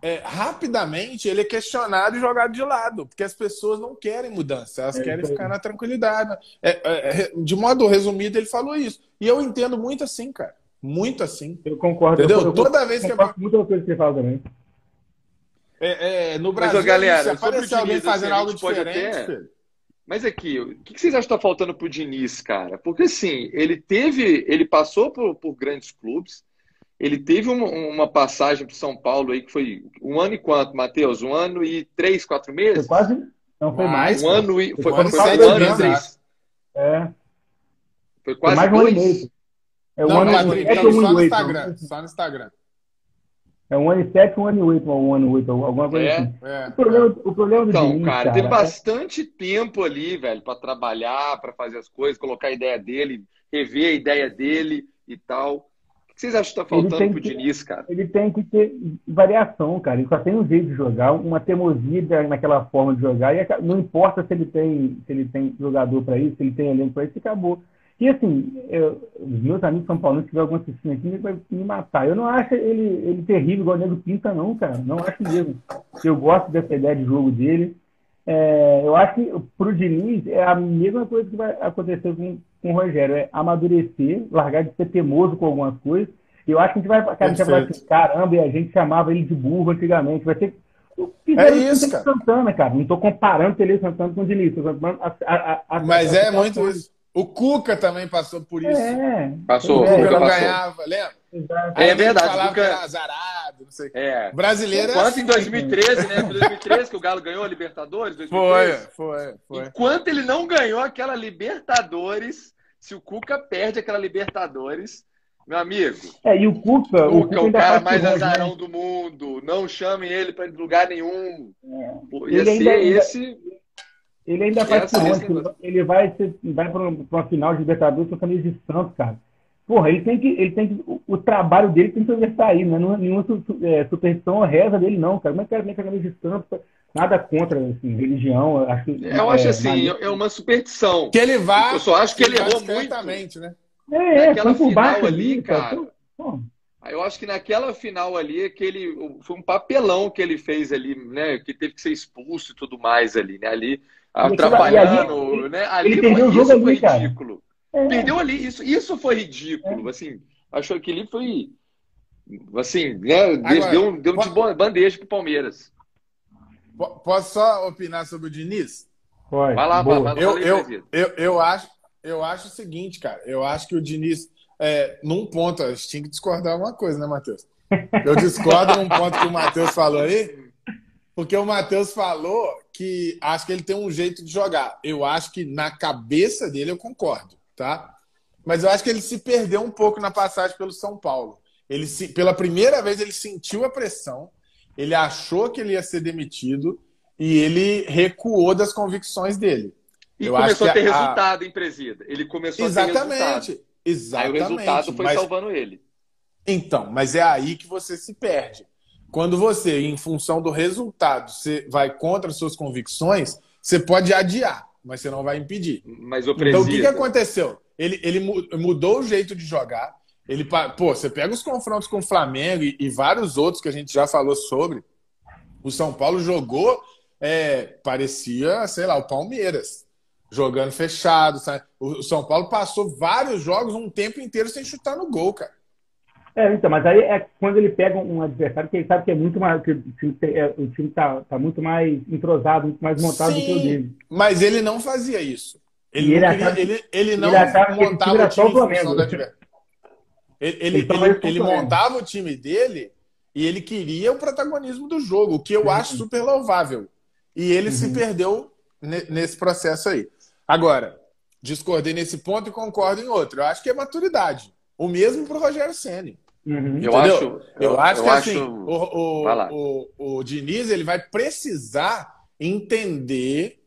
é, rapidamente ele é questionado e jogado de lado, porque as pessoas não querem mudança, elas é, querem ficar na tranquilidade. É, é, é, de modo resumido, ele falou isso. E eu entendo muito assim, cara. Muito assim. Eu concordo. Entendeu? Eu, eu, Toda vez que. Eu... Muita coisa que você fala também. no Brasil, Mas, galera, se aparecer alguém fazendo assim, algo diferente. Mas aqui, o que vocês acham que está faltando para o Diniz, cara? Porque assim, ele teve, ele passou por, por grandes clubes, ele teve uma, uma passagem para São Paulo aí que foi um ano e quanto, Matheus? Um ano e três, quatro meses? Foi quase. Não foi mais. Um ano e foi, foi, foi sete um ano e três. É. Foi quase foi mais dois. Um ano e meio. É um não, ano, não, é, só no Instagram. Só no Instagram. É um ano e sete, um ano e oito, um ano e oito, alguma coisa é, assim. É, o, problema, é. o problema do Então, Diniz, cara, cara, teve é bastante tempo ali, velho, para trabalhar, para fazer as coisas, colocar a ideia dele, rever a ideia dele e tal. O que vocês acham que está faltando pro Diniz, cara? Ele tem que ter variação, cara. Ele só tem um jeito de jogar, uma teimosia naquela forma de jogar, e não importa se ele tem, se ele tem jogador para isso, se ele tem elenco para isso, acabou. E assim, eu, os meus amigos São Paulo, que tiver algum assistindo aqui, vai me matar. Eu não acho ele, ele terrível igual o Nego Pinta, não, cara. Não acho mesmo. Eu gosto dessa ideia de jogo dele. É, eu acho que pro Diniz é a mesma coisa que vai acontecer com, com o Rogério. É amadurecer, largar de ser teimoso com algumas coisas. Eu acho que a gente vai, cara, a gente vai assim, caramba, e a gente chamava ele de burro antigamente. Vai ser é isso, cara. Santana, cara. Não estou comparando o Tele Santana com o Diniz. A, a, a, Mas é muito isso. O Cuca também passou por isso. É, passou. O Cuca não ganhava, lembra? É verdade. Falava Cuca... que era azarado, não sei é. Brasileiro Enquanto assim, em 2013, né? Foi 2013 que o Galo ganhou a Libertadores. 2013. Foi, foi, foi. Enquanto ele não ganhou aquela Libertadores, se o Cuca perde aquela Libertadores, meu amigo. É, e o Cuca. O Cuca, o, o cara mais azarão do mundo. Não chamem ele para lugar nenhum. É. Ia ser ainda, esse. Ele ainda faz por Ele vai, ser, vai para uma final de Libertadores com a camisa de Santos, cara. Porra, ele tem que. Ele tem que o, o trabalho dele tem que sobressair, não é nenhuma é, superstição ou reza dele, não, cara. Como é que o cara vem com a camisa de Santos? Nada contra assim, religião. Eu acho, eu acho é, assim, é uma superstição. Que ele vai. Eu só acho que ele errou muito. Né? É, naquela final ali, cara. cara eu acho que naquela final ali, aquele, foi um papelão que ele fez ali, né? Que teve que ser expulso e tudo mais ali, né? Ali atrapalhando, ali, né? Ali ele perdeu foi, o jogo ali, ridículo. É. Perdeu ali, isso, isso foi ridículo, é. assim. Achou que ele foi Assim, né, Agora, deu, deu de bandeja pro Palmeiras. Posso só opinar sobre o Diniz? Pode. Vai lá, vai, eu, eu, eu, eu, acho, eu acho o seguinte, cara. Eu acho que o Diniz, é, num ponto, a gente tinha que discordar uma coisa, né, Matheus? Eu discordo num ponto que o Matheus falou aí, porque o Matheus falou que acho que ele tem um jeito de jogar. Eu acho que na cabeça dele eu concordo, tá? Mas eu acho que ele se perdeu um pouco na passagem pelo São Paulo. Ele se, pela primeira vez ele sentiu a pressão, ele achou que ele ia ser demitido e ele recuou das convicções dele. E eu começou a ter a... resultado em presida. Ele começou Exatamente. a ter resultado. Exatamente. Aí o resultado foi mas... salvando ele. Então, mas é aí que você se perde. Quando você, em função do resultado, você vai contra as suas convicções, você pode adiar, mas você não vai impedir. Mas o. Então, o que, que aconteceu? Ele, ele mudou o jeito de jogar. Ele, pô, você pega os confrontos com o Flamengo e, e vários outros que a gente já falou sobre. O São Paulo jogou, é, parecia, sei lá, o Palmeiras jogando fechado. Sabe? O São Paulo passou vários jogos um tempo inteiro sem chutar no gol, cara. É, então, mas aí é quando ele pega um adversário que ele sabe que é muito mais. que o time, é, o time tá, tá muito mais entrosado, muito mais montado Sim, do que o dele. Mas ele não fazia isso. Ele, ele, queria, ele, ele, não ele montava o time em função do adversário. Ele, ele, ele, ele montava o time dele e ele queria o protagonismo do jogo, o que eu uhum. acho super louvável. E ele uhum. se perdeu nesse processo aí. Agora, discordei nesse ponto e concordo em outro. Eu acho que é maturidade. O mesmo para o Rogério Ceni. Uhum. Eu acho, eu, eu acho eu que assim, acho... assim, o, o, o, o Diniz ele vai precisar entender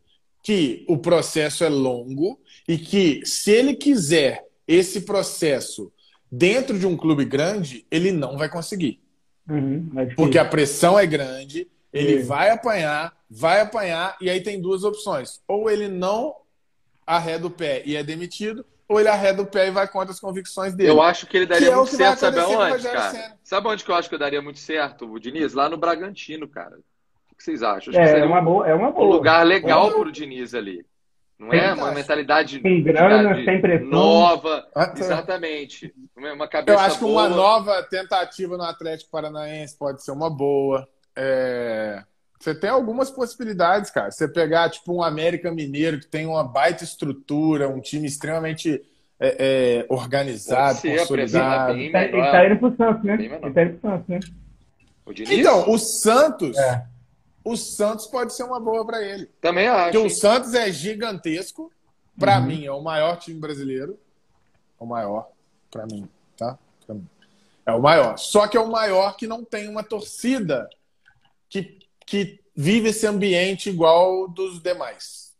que o processo é longo e que se ele quiser esse processo dentro de um clube grande, ele não vai conseguir. Uhum, é porque a pressão é grande, ele uhum. vai apanhar, vai apanhar, e aí tem duas opções. Ou ele não arreda o pé e é demitido, ou ele arreda o pé e vai contra as convicções dele. Eu acho que ele daria que é muito é certo, sabe aonde, cara? Senna. Sabe onde que eu acho que eu daria muito certo, o Diniz? Lá no Bragantino, cara. O que vocês acham? É, é, uma boa, é uma boa. Um lugar legal para o Diniz ali. Não é uma mentalidade com grana, de, sem pressão. nova. Ah, tá. Exatamente. Uma cabeça Eu acho boa. que uma nova tentativa no Atlético Paranaense pode ser uma boa. É... Você tem algumas possibilidades, cara. Você pegar, tipo, um América Mineiro que tem uma baita estrutura, um time extremamente é, é, organizado, consolidado. Ele tá, tá indo pro Santos, né? Ele tá indo pro Santos, né? O então, o Santos. É. O Santos pode ser uma boa para ele. Também acho. Porque o Santos é gigantesco. Para uhum. mim, é o maior time brasileiro. O maior, para mim, tá? Pra mim. É o maior. Só que é o maior que não tem uma torcida que que vive esse ambiente igual dos demais.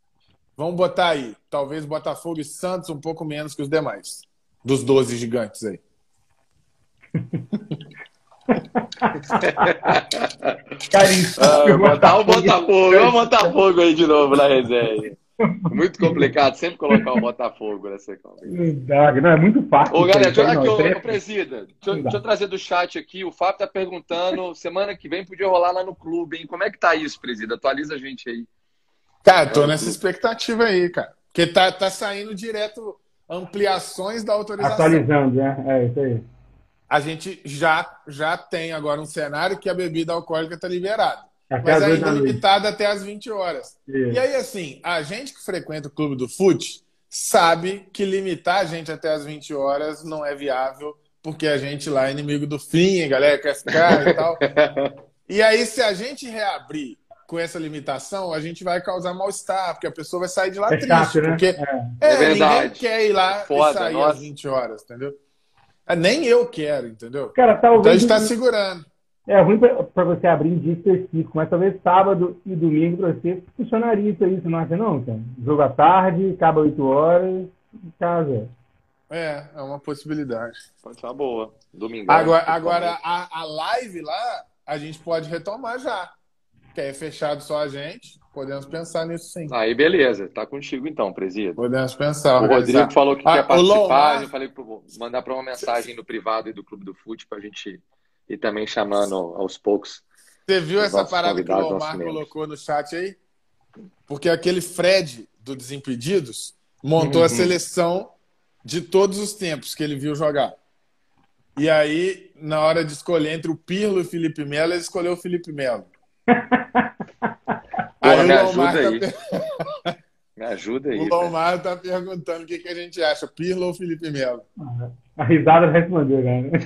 Vamos botar aí, talvez Botafogo e Santos um pouco menos que os demais. Dos 12 gigantes aí. (laughs) Carinho, ah, botar o Botafogo, o Botafogo aí de novo na resenha. Muito complicado sempre colocar o Botafogo nessa conversa. Não, é muito fácil. Ô, galera, deixa, aqui, ô, Presida, deixa, deixa, eu trazer do chat aqui. O Fábio tá perguntando, semana que vem podia rolar lá no clube, hein? Como é que tá isso, Presida? Atualiza a gente aí. Cara, tô nessa expectativa aí, cara. Porque tá, tá saindo direto ampliações da autorização. Atualizando, né? É, isso aí. A gente já, já tem agora um cenário que a bebida alcoólica tá liberada. Até mas ainda limitada até as 20 horas. E aí, assim, a gente que frequenta o clube do FUT sabe que limitar a gente até as 20 horas não é viável, porque a gente lá é inimigo do fim, galera quer ficar e tal. e aí, se a gente reabrir com essa limitação, a gente vai causar mal-estar, porque a pessoa vai sair de lá é triste. Chato, né? Porque é. É, é ninguém quer ir lá Foda, e sair nossa. às 20 horas, entendeu? É, nem eu quero, entendeu? Cara, talvez... Então a gente está segurando. É ruim para você abrir em dia específico, mas talvez sábado e domingo para você funcionaria isso aí, você não acha não, cara? Jogo à tarde, acaba 8 horas, casa. É, é uma possibilidade. Pode ser uma boa. Domingo. Agora, agora a, a live lá, a gente pode retomar já. Que é fechado só a gente. Podemos pensar nisso sim. Aí, beleza. Tá contigo então, presídio. Podemos pensar. O Rodrigo falou que ah, quer participar. Lomar... Eu falei para mandar para uma mensagem no privado e do Clube do Fute para a gente e também chamando aos poucos. Você viu essa parada que o Lomar colocou no chat aí? Porque aquele Fred do Desimpedidos montou uhum. a seleção de todos os tempos que ele viu jogar. E aí, na hora de escolher entre o Pirlo e o Felipe Melo, ele escolheu o Felipe Melo. (laughs) aí me ajuda tá aí. Per... (laughs) Me ajuda aí. O Lomar está perguntando o que, que a gente acha, Pirlo ou Felipe Melo? A risada respondeu, né? (laughs)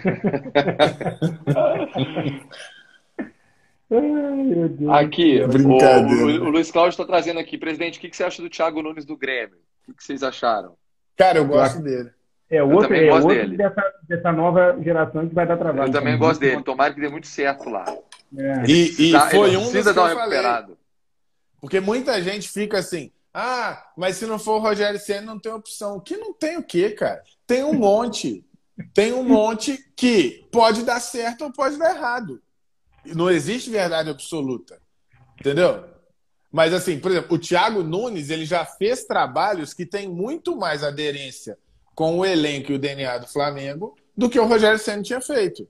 Ai, aqui, o, o, o, Luiz Cláudio está trazendo aqui, presidente, o que, que você acha do Thiago Nunes do Grêmio? O que, que vocês acharam? Cara, eu gosto dele. É outro, é outro dele. Dessa, dessa nova geração que vai dar trabalho. Eu também gosto dele. Tomara que dê muito certo lá. É. E, e foi um dos que eu falei. Porque muita gente fica assim, ah, mas se não for o Rogério Senna, não tem opção. Que não tem o quê, cara? Tem um monte. tem um monte que pode dar certo ou pode dar errado. Não existe verdade absoluta. Entendeu? Mas assim, por exemplo, o Thiago Nunes, ele já fez trabalhos que têm muito mais aderência com o elenco e o DNA do Flamengo do que o Rogério Senna tinha feito.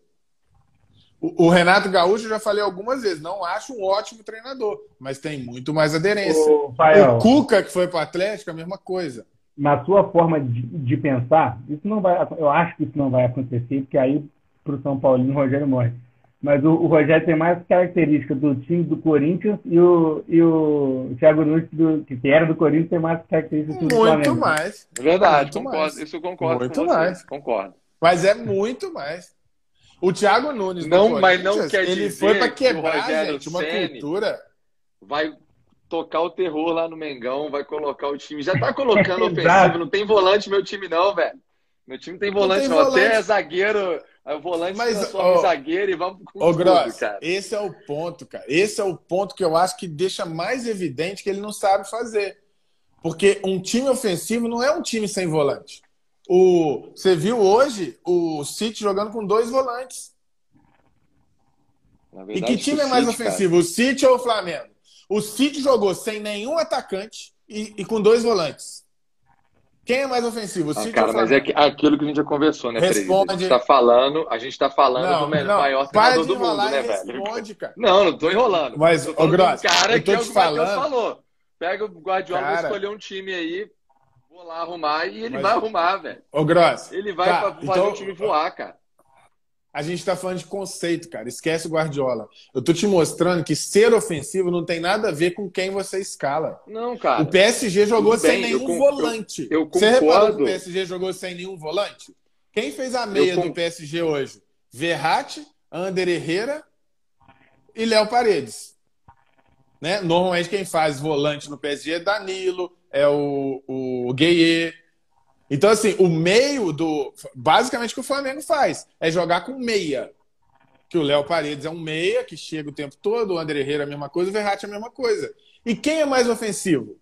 O, Renato Gaúcho, eu já falei algumas vezes, não acho um ótimo treinador, mas tem muito mais aderência. Ô, o Cuca, que foi para o Atlético, a mesma coisa. Na sua forma de, de, pensar, isso não vai, eu acho que isso não vai acontecer, porque aí para o São Paulino o Rogério morre. Mas o, o, Rogério tem mais características do time do Corinthians e o, e o Thiago Nunes, do, que era do Corinthians, tem mais características do Flamengo. Muito mais. Verdade, muito concordo. Mais. Isso eu concordo muito com mais. Concordo. Mas é muito mais. O Thiago Nunes, não, mas não quer ele dizer foi para quebrar, gente, uma cultura. Vai tocar o terror lá no Mengão, vai colocar o time. Já tá colocando (laughs) ofensivo, não tem volante meu time não, velho. Meu time tem volante não, tem volante. até zagueiro, o volante mas, oh, zagueiro e vamos com oh, tudo, Gross, cara. Esse é o ponto, cara. Esse é o ponto que eu acho que deixa mais evidente que ele não sabe fazer. Porque um time ofensivo não é um time sem volante. O, você viu hoje o City jogando com dois volantes. Verdade, e que time é mais City, ofensivo, cara. o City ou o Flamengo? O City jogou sem nenhum atacante e, e com dois volantes. Quem é mais ofensivo? O ah, City cara, mas é aquilo que a gente já conversou, né, Responde. A gente tá falando, a gente tá falando não, do não, maior treinador do mundo, né, velho? Responde, cara. Não, não tô enrolando. Mas, ô, Gross, cara eu tô que te é o falando. falou. Pega o Guardiola, cara... escolher um time aí, Vou lá arrumar e ele Mas... vai arrumar, velho. Ô, Gross. Ele vai tá, fazer então... o time voar, cara. A gente tá falando de conceito, cara. Esquece o Guardiola. Eu tô te mostrando que ser ofensivo não tem nada a ver com quem você escala. Não, cara. O PSG jogou bem, sem nenhum eu, volante. Eu, eu Você reparou que o PSG jogou sem nenhum volante? Quem fez a meia do PSG hoje? Verratti, Ander Herrera e Léo Paredes. Né? Normalmente quem faz volante no PSG é Danilo, é o, o Gueye. Então, assim, o meio do. Basicamente, o que o Flamengo faz é jogar com meia. Que o Léo Paredes é um meia que chega o tempo todo, o André Herrera é a mesma coisa, o Verratti é a mesma coisa. E quem é mais ofensivo?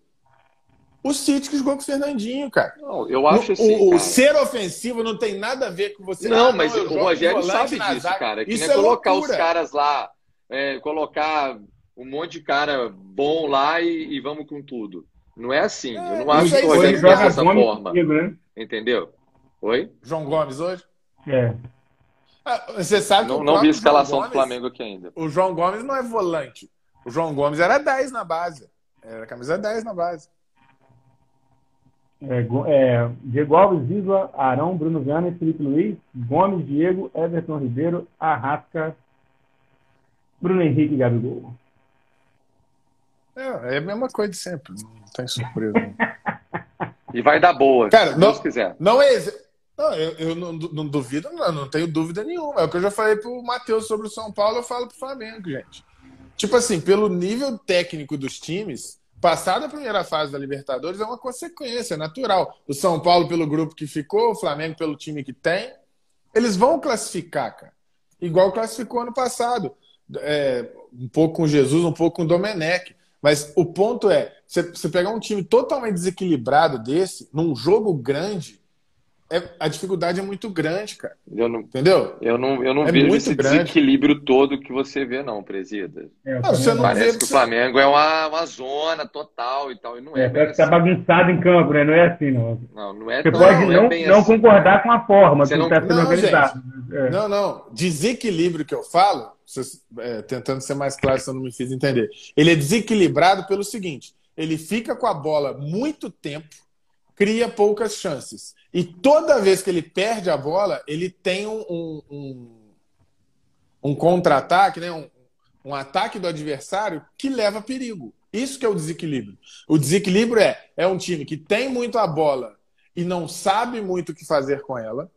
O City que jogou com o Fernandinho, cara. Não, eu acho assim. O, o ser ofensivo não tem nada a ver com você. Não, ah, não mas o Rogério sabe disso, cara. Que Isso não é, é colocar loucura. os caras lá, é, colocar um monte de cara bom lá e, e vamos com tudo. Não é assim. É, eu não acho que o Rogério pensa dessa forma. Comigo, né? Entendeu? Oi? João Gomes hoje? É. Ah, você sabe não, que não vi a escalação Gomes, do Flamengo aqui ainda. O João Gomes não é volante. O João Gomes era 10 na base. Era camisa 10 na base. É, é, Diego Alves, Isla, Arão, Bruno Viana e Felipe Luiz, Gomes, Diego, Everton Ribeiro, Arrasca, Bruno Henrique e Gabigol. É, é a mesma coisa de sempre, não tem surpresa. e vai dar boa, Cara, se não, Deus quiser. Não é. Não, eu, eu não, não, duvido, não, não tenho dúvida nenhuma. É o que eu já falei pro Matheus sobre o São Paulo, eu falo pro Flamengo, gente. Tipo assim, pelo nível técnico dos times, passar da primeira fase da Libertadores é uma consequência natural. O São Paulo pelo grupo que ficou, o Flamengo pelo time que tem, eles vão classificar, cara. Igual classificou ano passado. É, um pouco com Jesus, um pouco com o Domenech. Mas o ponto é, você pegar um time totalmente desequilibrado desse, num jogo grande, é, a dificuldade é muito grande, cara. Eu não, Entendeu? Eu não, eu não é vejo esse grande. desequilíbrio todo que você vê, não, presida. É, não, você não Parece vê que o Flamengo é uma, uma zona total e tal. E não é, é que tá bagunçado em campo, né? Não é assim, não. Não, não é Você tão, pode não, não, é não assim. concordar com a forma você que está sendo organizado. É. Não, não. Desequilíbrio que eu falo, é, tentando ser mais claro se eu não me fiz entender. Ele é desequilibrado pelo seguinte: ele fica com a bola muito tempo cria poucas chances. E toda vez que ele perde a bola, ele tem um, um, um, um contra-ataque, né? um, um ataque do adversário que leva perigo. Isso que é o desequilíbrio. O desequilíbrio é, é um time que tem muito a bola e não sabe muito o que fazer com ela,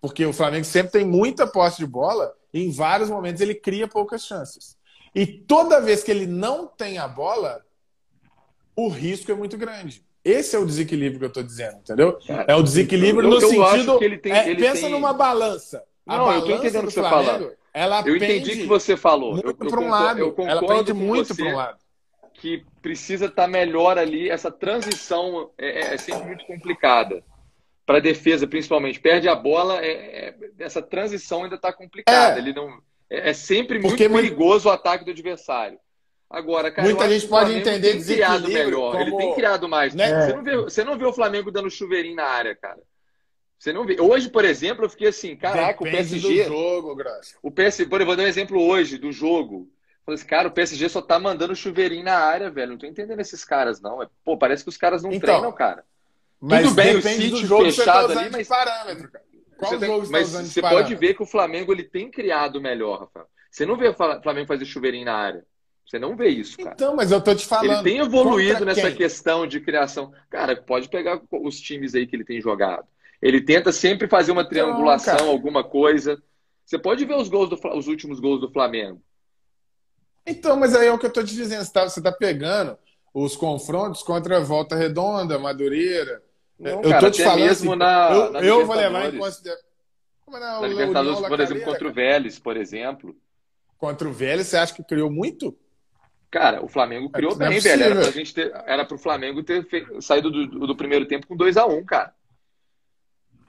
porque o Flamengo sempre tem muita posse de bola e em vários momentos ele cria poucas chances. E toda vez que ele não tem a bola, o risco é muito grande. Esse é o desequilíbrio que eu estou dizendo, entendeu? É o desequilíbrio no sentido. Tem, é, pensa tem... numa balança. A não, balança eu estou entendendo o que você fala. Ela eu entendi o que você falou. Muito para um lado. Eu concordo ela pende muito para um lado. Que precisa estar tá melhor ali. Essa transição é, é, é sempre muito complicada. Para a defesa, principalmente. Perde a bola, é, é essa transição ainda está complicada. É. Ele não, é, sempre Porque muito perigoso o ataque do adversário. Agora, cara, muita gente pode entender tem criado melhor. Como... Ele tem criado mais. Né? Você, não vê, você não vê o Flamengo dando chuveirinho na área, cara. Você não vê. Hoje, por exemplo, eu fiquei assim, caraca, Depende o PSG. Do jogo, Graça. O PSG, por exemplo, vou dar um exemplo hoje do jogo. Falei assim, cara, o PSG só tá mandando chuveirinho na área, velho. Não tô entendendo esses caras, não. É, pô, parece que os caras não então, treinam, cara. Tudo bem, o City tá fechado tá ali, mas. Parâmetro, cara. Qual você tem, mas tá você pode ver que o Flamengo ele tem criado melhor, Rafael. Você não vê o Flamengo fazer chuveirinho na área. Você não vê isso, cara. Então, mas eu tô te falando. Ele tem evoluído nessa questão de criação. Cara, pode pegar os times aí que ele tem jogado. Ele tenta sempre fazer uma triangulação, não, alguma coisa. Você pode ver os gols do, os últimos gols do Flamengo. Então, mas aí é o que eu tô te dizendo. Você tá, você tá pegando os confrontos contra a Volta Redonda, Madureira. Não, eu cara, tô te falando mesmo assim, na, eu, na eu vou levar em consideração. Na Libertadores, por exemplo, contra o Vélez, por exemplo. Contra o Vélez, você acha que criou muito? Cara, o Flamengo criou é, bem, é velho. Era pra gente ter, era pro Flamengo ter saído do, do primeiro tempo com 2x1, um, cara.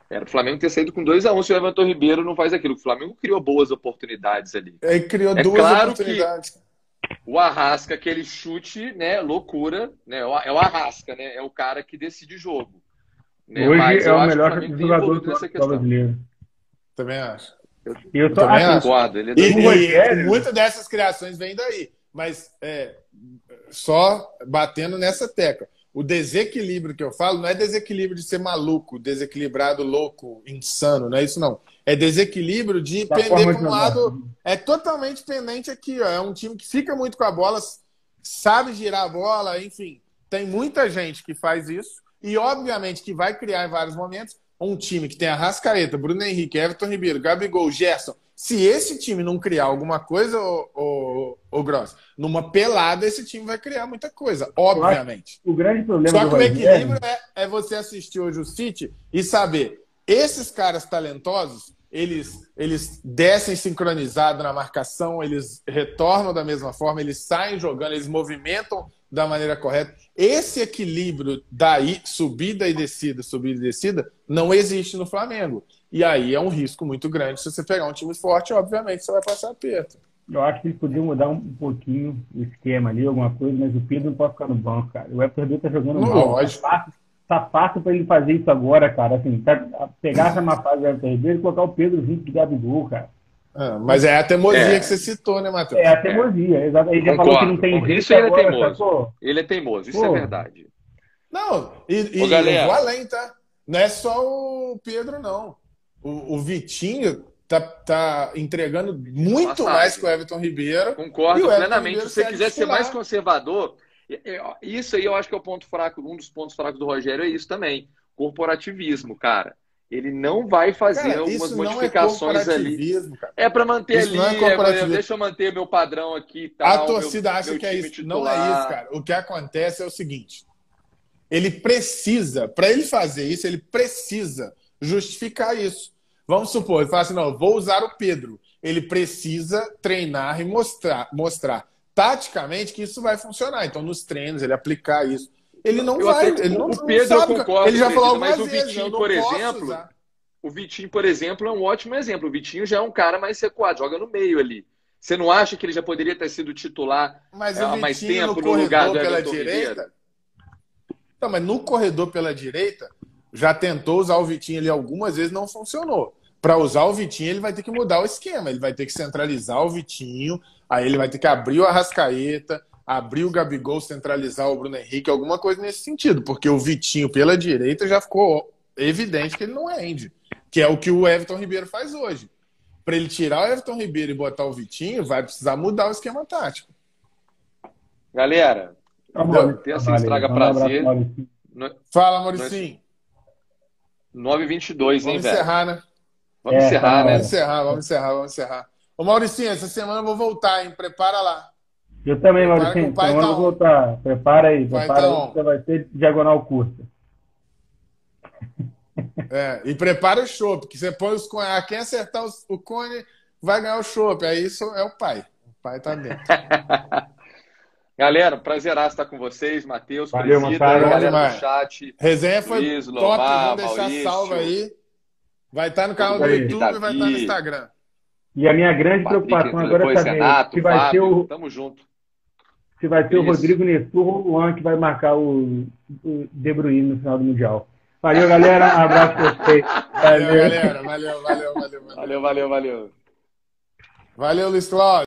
Era o Flamengo ter saído com 2x1 um, se o Everton Ribeiro não faz aquilo. O Flamengo criou boas oportunidades ali. Ele criou é duas claro oportunidades. Que o Arrasca, aquele chute, né? Loucura, né? É o Arrasca, né? É o cara que decide o jogo. Né? Hoje Mas é o melhor jogador do brasileiro. Também acho. Eu, eu, tô, também acho. Concordo. Ele é e, e, muitas dessas criações vêm daí. Mas é, só batendo nessa tecla. O desequilíbrio que eu falo não é desequilíbrio de ser maluco, desequilibrado, louco, insano, não é isso não. É desequilíbrio de da pender para um lado. É totalmente pendente aqui, ó. É um time que fica muito com a bola, sabe girar a bola, enfim. Tem muita gente que faz isso e, obviamente, que vai criar em vários momentos um time que tem a Rascaeta, Bruno Henrique, Everton Ribeiro, Gabigol, Gerson, se esse time não criar alguma coisa, o, o, Gross, numa pelada, esse time vai criar muita coisa, obviamente. O grande problema Só que o equilíbrio é, é você assistir hoje o City e saber, esses caras talentosos, eles, eles descem sincronizados na marcação, eles retornam da mesma forma, eles saem jogando, eles movimentam da maneira correta. Esse equilíbrio daí, subida e descida, subida e descida, não existe no Flamengo. E aí é um risco muito grande. Se você pegar um time forte, obviamente você vai passar aperto. Eu acho que eles podiam mudar um pouquinho o esquema ali, alguma coisa, mas o Pedro não pode ficar no banco, cara. O Everton Ribeiro tá jogando não, mal. Lógico. Tá fácil, tá fácil pra ele fazer isso agora, cara. Assim, tá, pegar essa má fase do Everton Ribeiro e colocar o Pedro junto de Gabigol, cara. Ah, mas é a teimosia é. que você citou, né, Matheus? É a teimosia, exato. Ele já Concordo. falou que não tem Isso ele é teimoso. Ele é teimoso, isso é Pô. é verdade. Não, e, Ô, galera. eu vou além, tá? Não é só o Pedro, não. O, o Vitinho tá, tá entregando muito Passagem. mais que o Everton Ribeiro. Concordo plenamente. Se você quiser ser mais conservador, isso aí eu acho que é o ponto fraco, um dos pontos fracos do Rogério é isso também. Corporativismo, cara. Ele não vai fazer cara, algumas é modificações é ali. Cara. É para manter isso ali. É deixa eu manter meu padrão aqui. Tal, a torcida meu, acha meu que é isso. Titular. Não é isso, cara. O que acontece é o seguinte: ele precisa, para ele fazer isso, ele precisa justificar isso. Vamos supor, ele fala assim: não, vou usar o Pedro. Ele precisa treinar e mostrar, mostrar taticamente que isso vai funcionar. Então, nos treinos, ele aplicar isso. Ele não eu vai. Ele não, o Pedro, não sabe, eu concordo. Ele já falou mas o Vitinho, por exemplo. Usar. O Vitinho, por exemplo, é um ótimo exemplo. O Vitinho já é um cara mais recuado, joga no meio ali. Você não acha que ele já poderia ter sido titular mas há mais tempo no, no lugar do Everton direita? Não, mas no corredor pela direita, já tentou usar o Vitinho ali algumas vezes, não funcionou. Para usar o Vitinho, ele vai ter que mudar o esquema. Ele vai ter que centralizar o Vitinho, aí ele vai ter que abrir o Arrascaeta, abrir o Gabigol, centralizar o Bruno Henrique, alguma coisa nesse sentido, porque o Vitinho pela direita já ficou evidente que ele não rende, que é o que o Everton Ribeiro faz hoje. Para ele tirar o Everton Ribeiro e botar o Vitinho, vai precisar mudar o esquema tático. Galera, terça estraga prazer. Fala, Mauricinho. 9h22, hein, velho? Encerrar, né? Vamos é, encerrar, né? Vamos encerrar, vamos encerrar, vamos encerrar. Ô, Mauricinho, essa semana eu vou voltar, hein? Prepara lá. Eu também, Mauricinho. Essa semana eu vou voltar. Prepara aí, prepara aí, você vai ter diagonal curta. É, e prepara o chopp, porque você põe os cones. Ah, quem acertar o cone vai ganhar o chopp. Aí isso é o pai. O pai tá dentro. (laughs) Galera, prazer estar com vocês, Matheus, Valeu, Presida, galera do chat. Resenha foi Luiz, top, vamos deixar Maurício, salvo aí. Vai estar no canal do YouTube e vai estar no Instagram. E a minha grande Patrick, preocupação agora é saber Renato, se vai Fábio, ter o. Tamo junto. Se vai ter Isso. o Rodrigo Nestor ou o Juan que vai marcar o, o De Bruyne no final do Mundial. Valeu, galera. Um (laughs) abraço pra vocês. Valeu, galera. Valeu, valeu, valeu. Valeu, valeu, valeu. Valeu, Luiz Cláudio.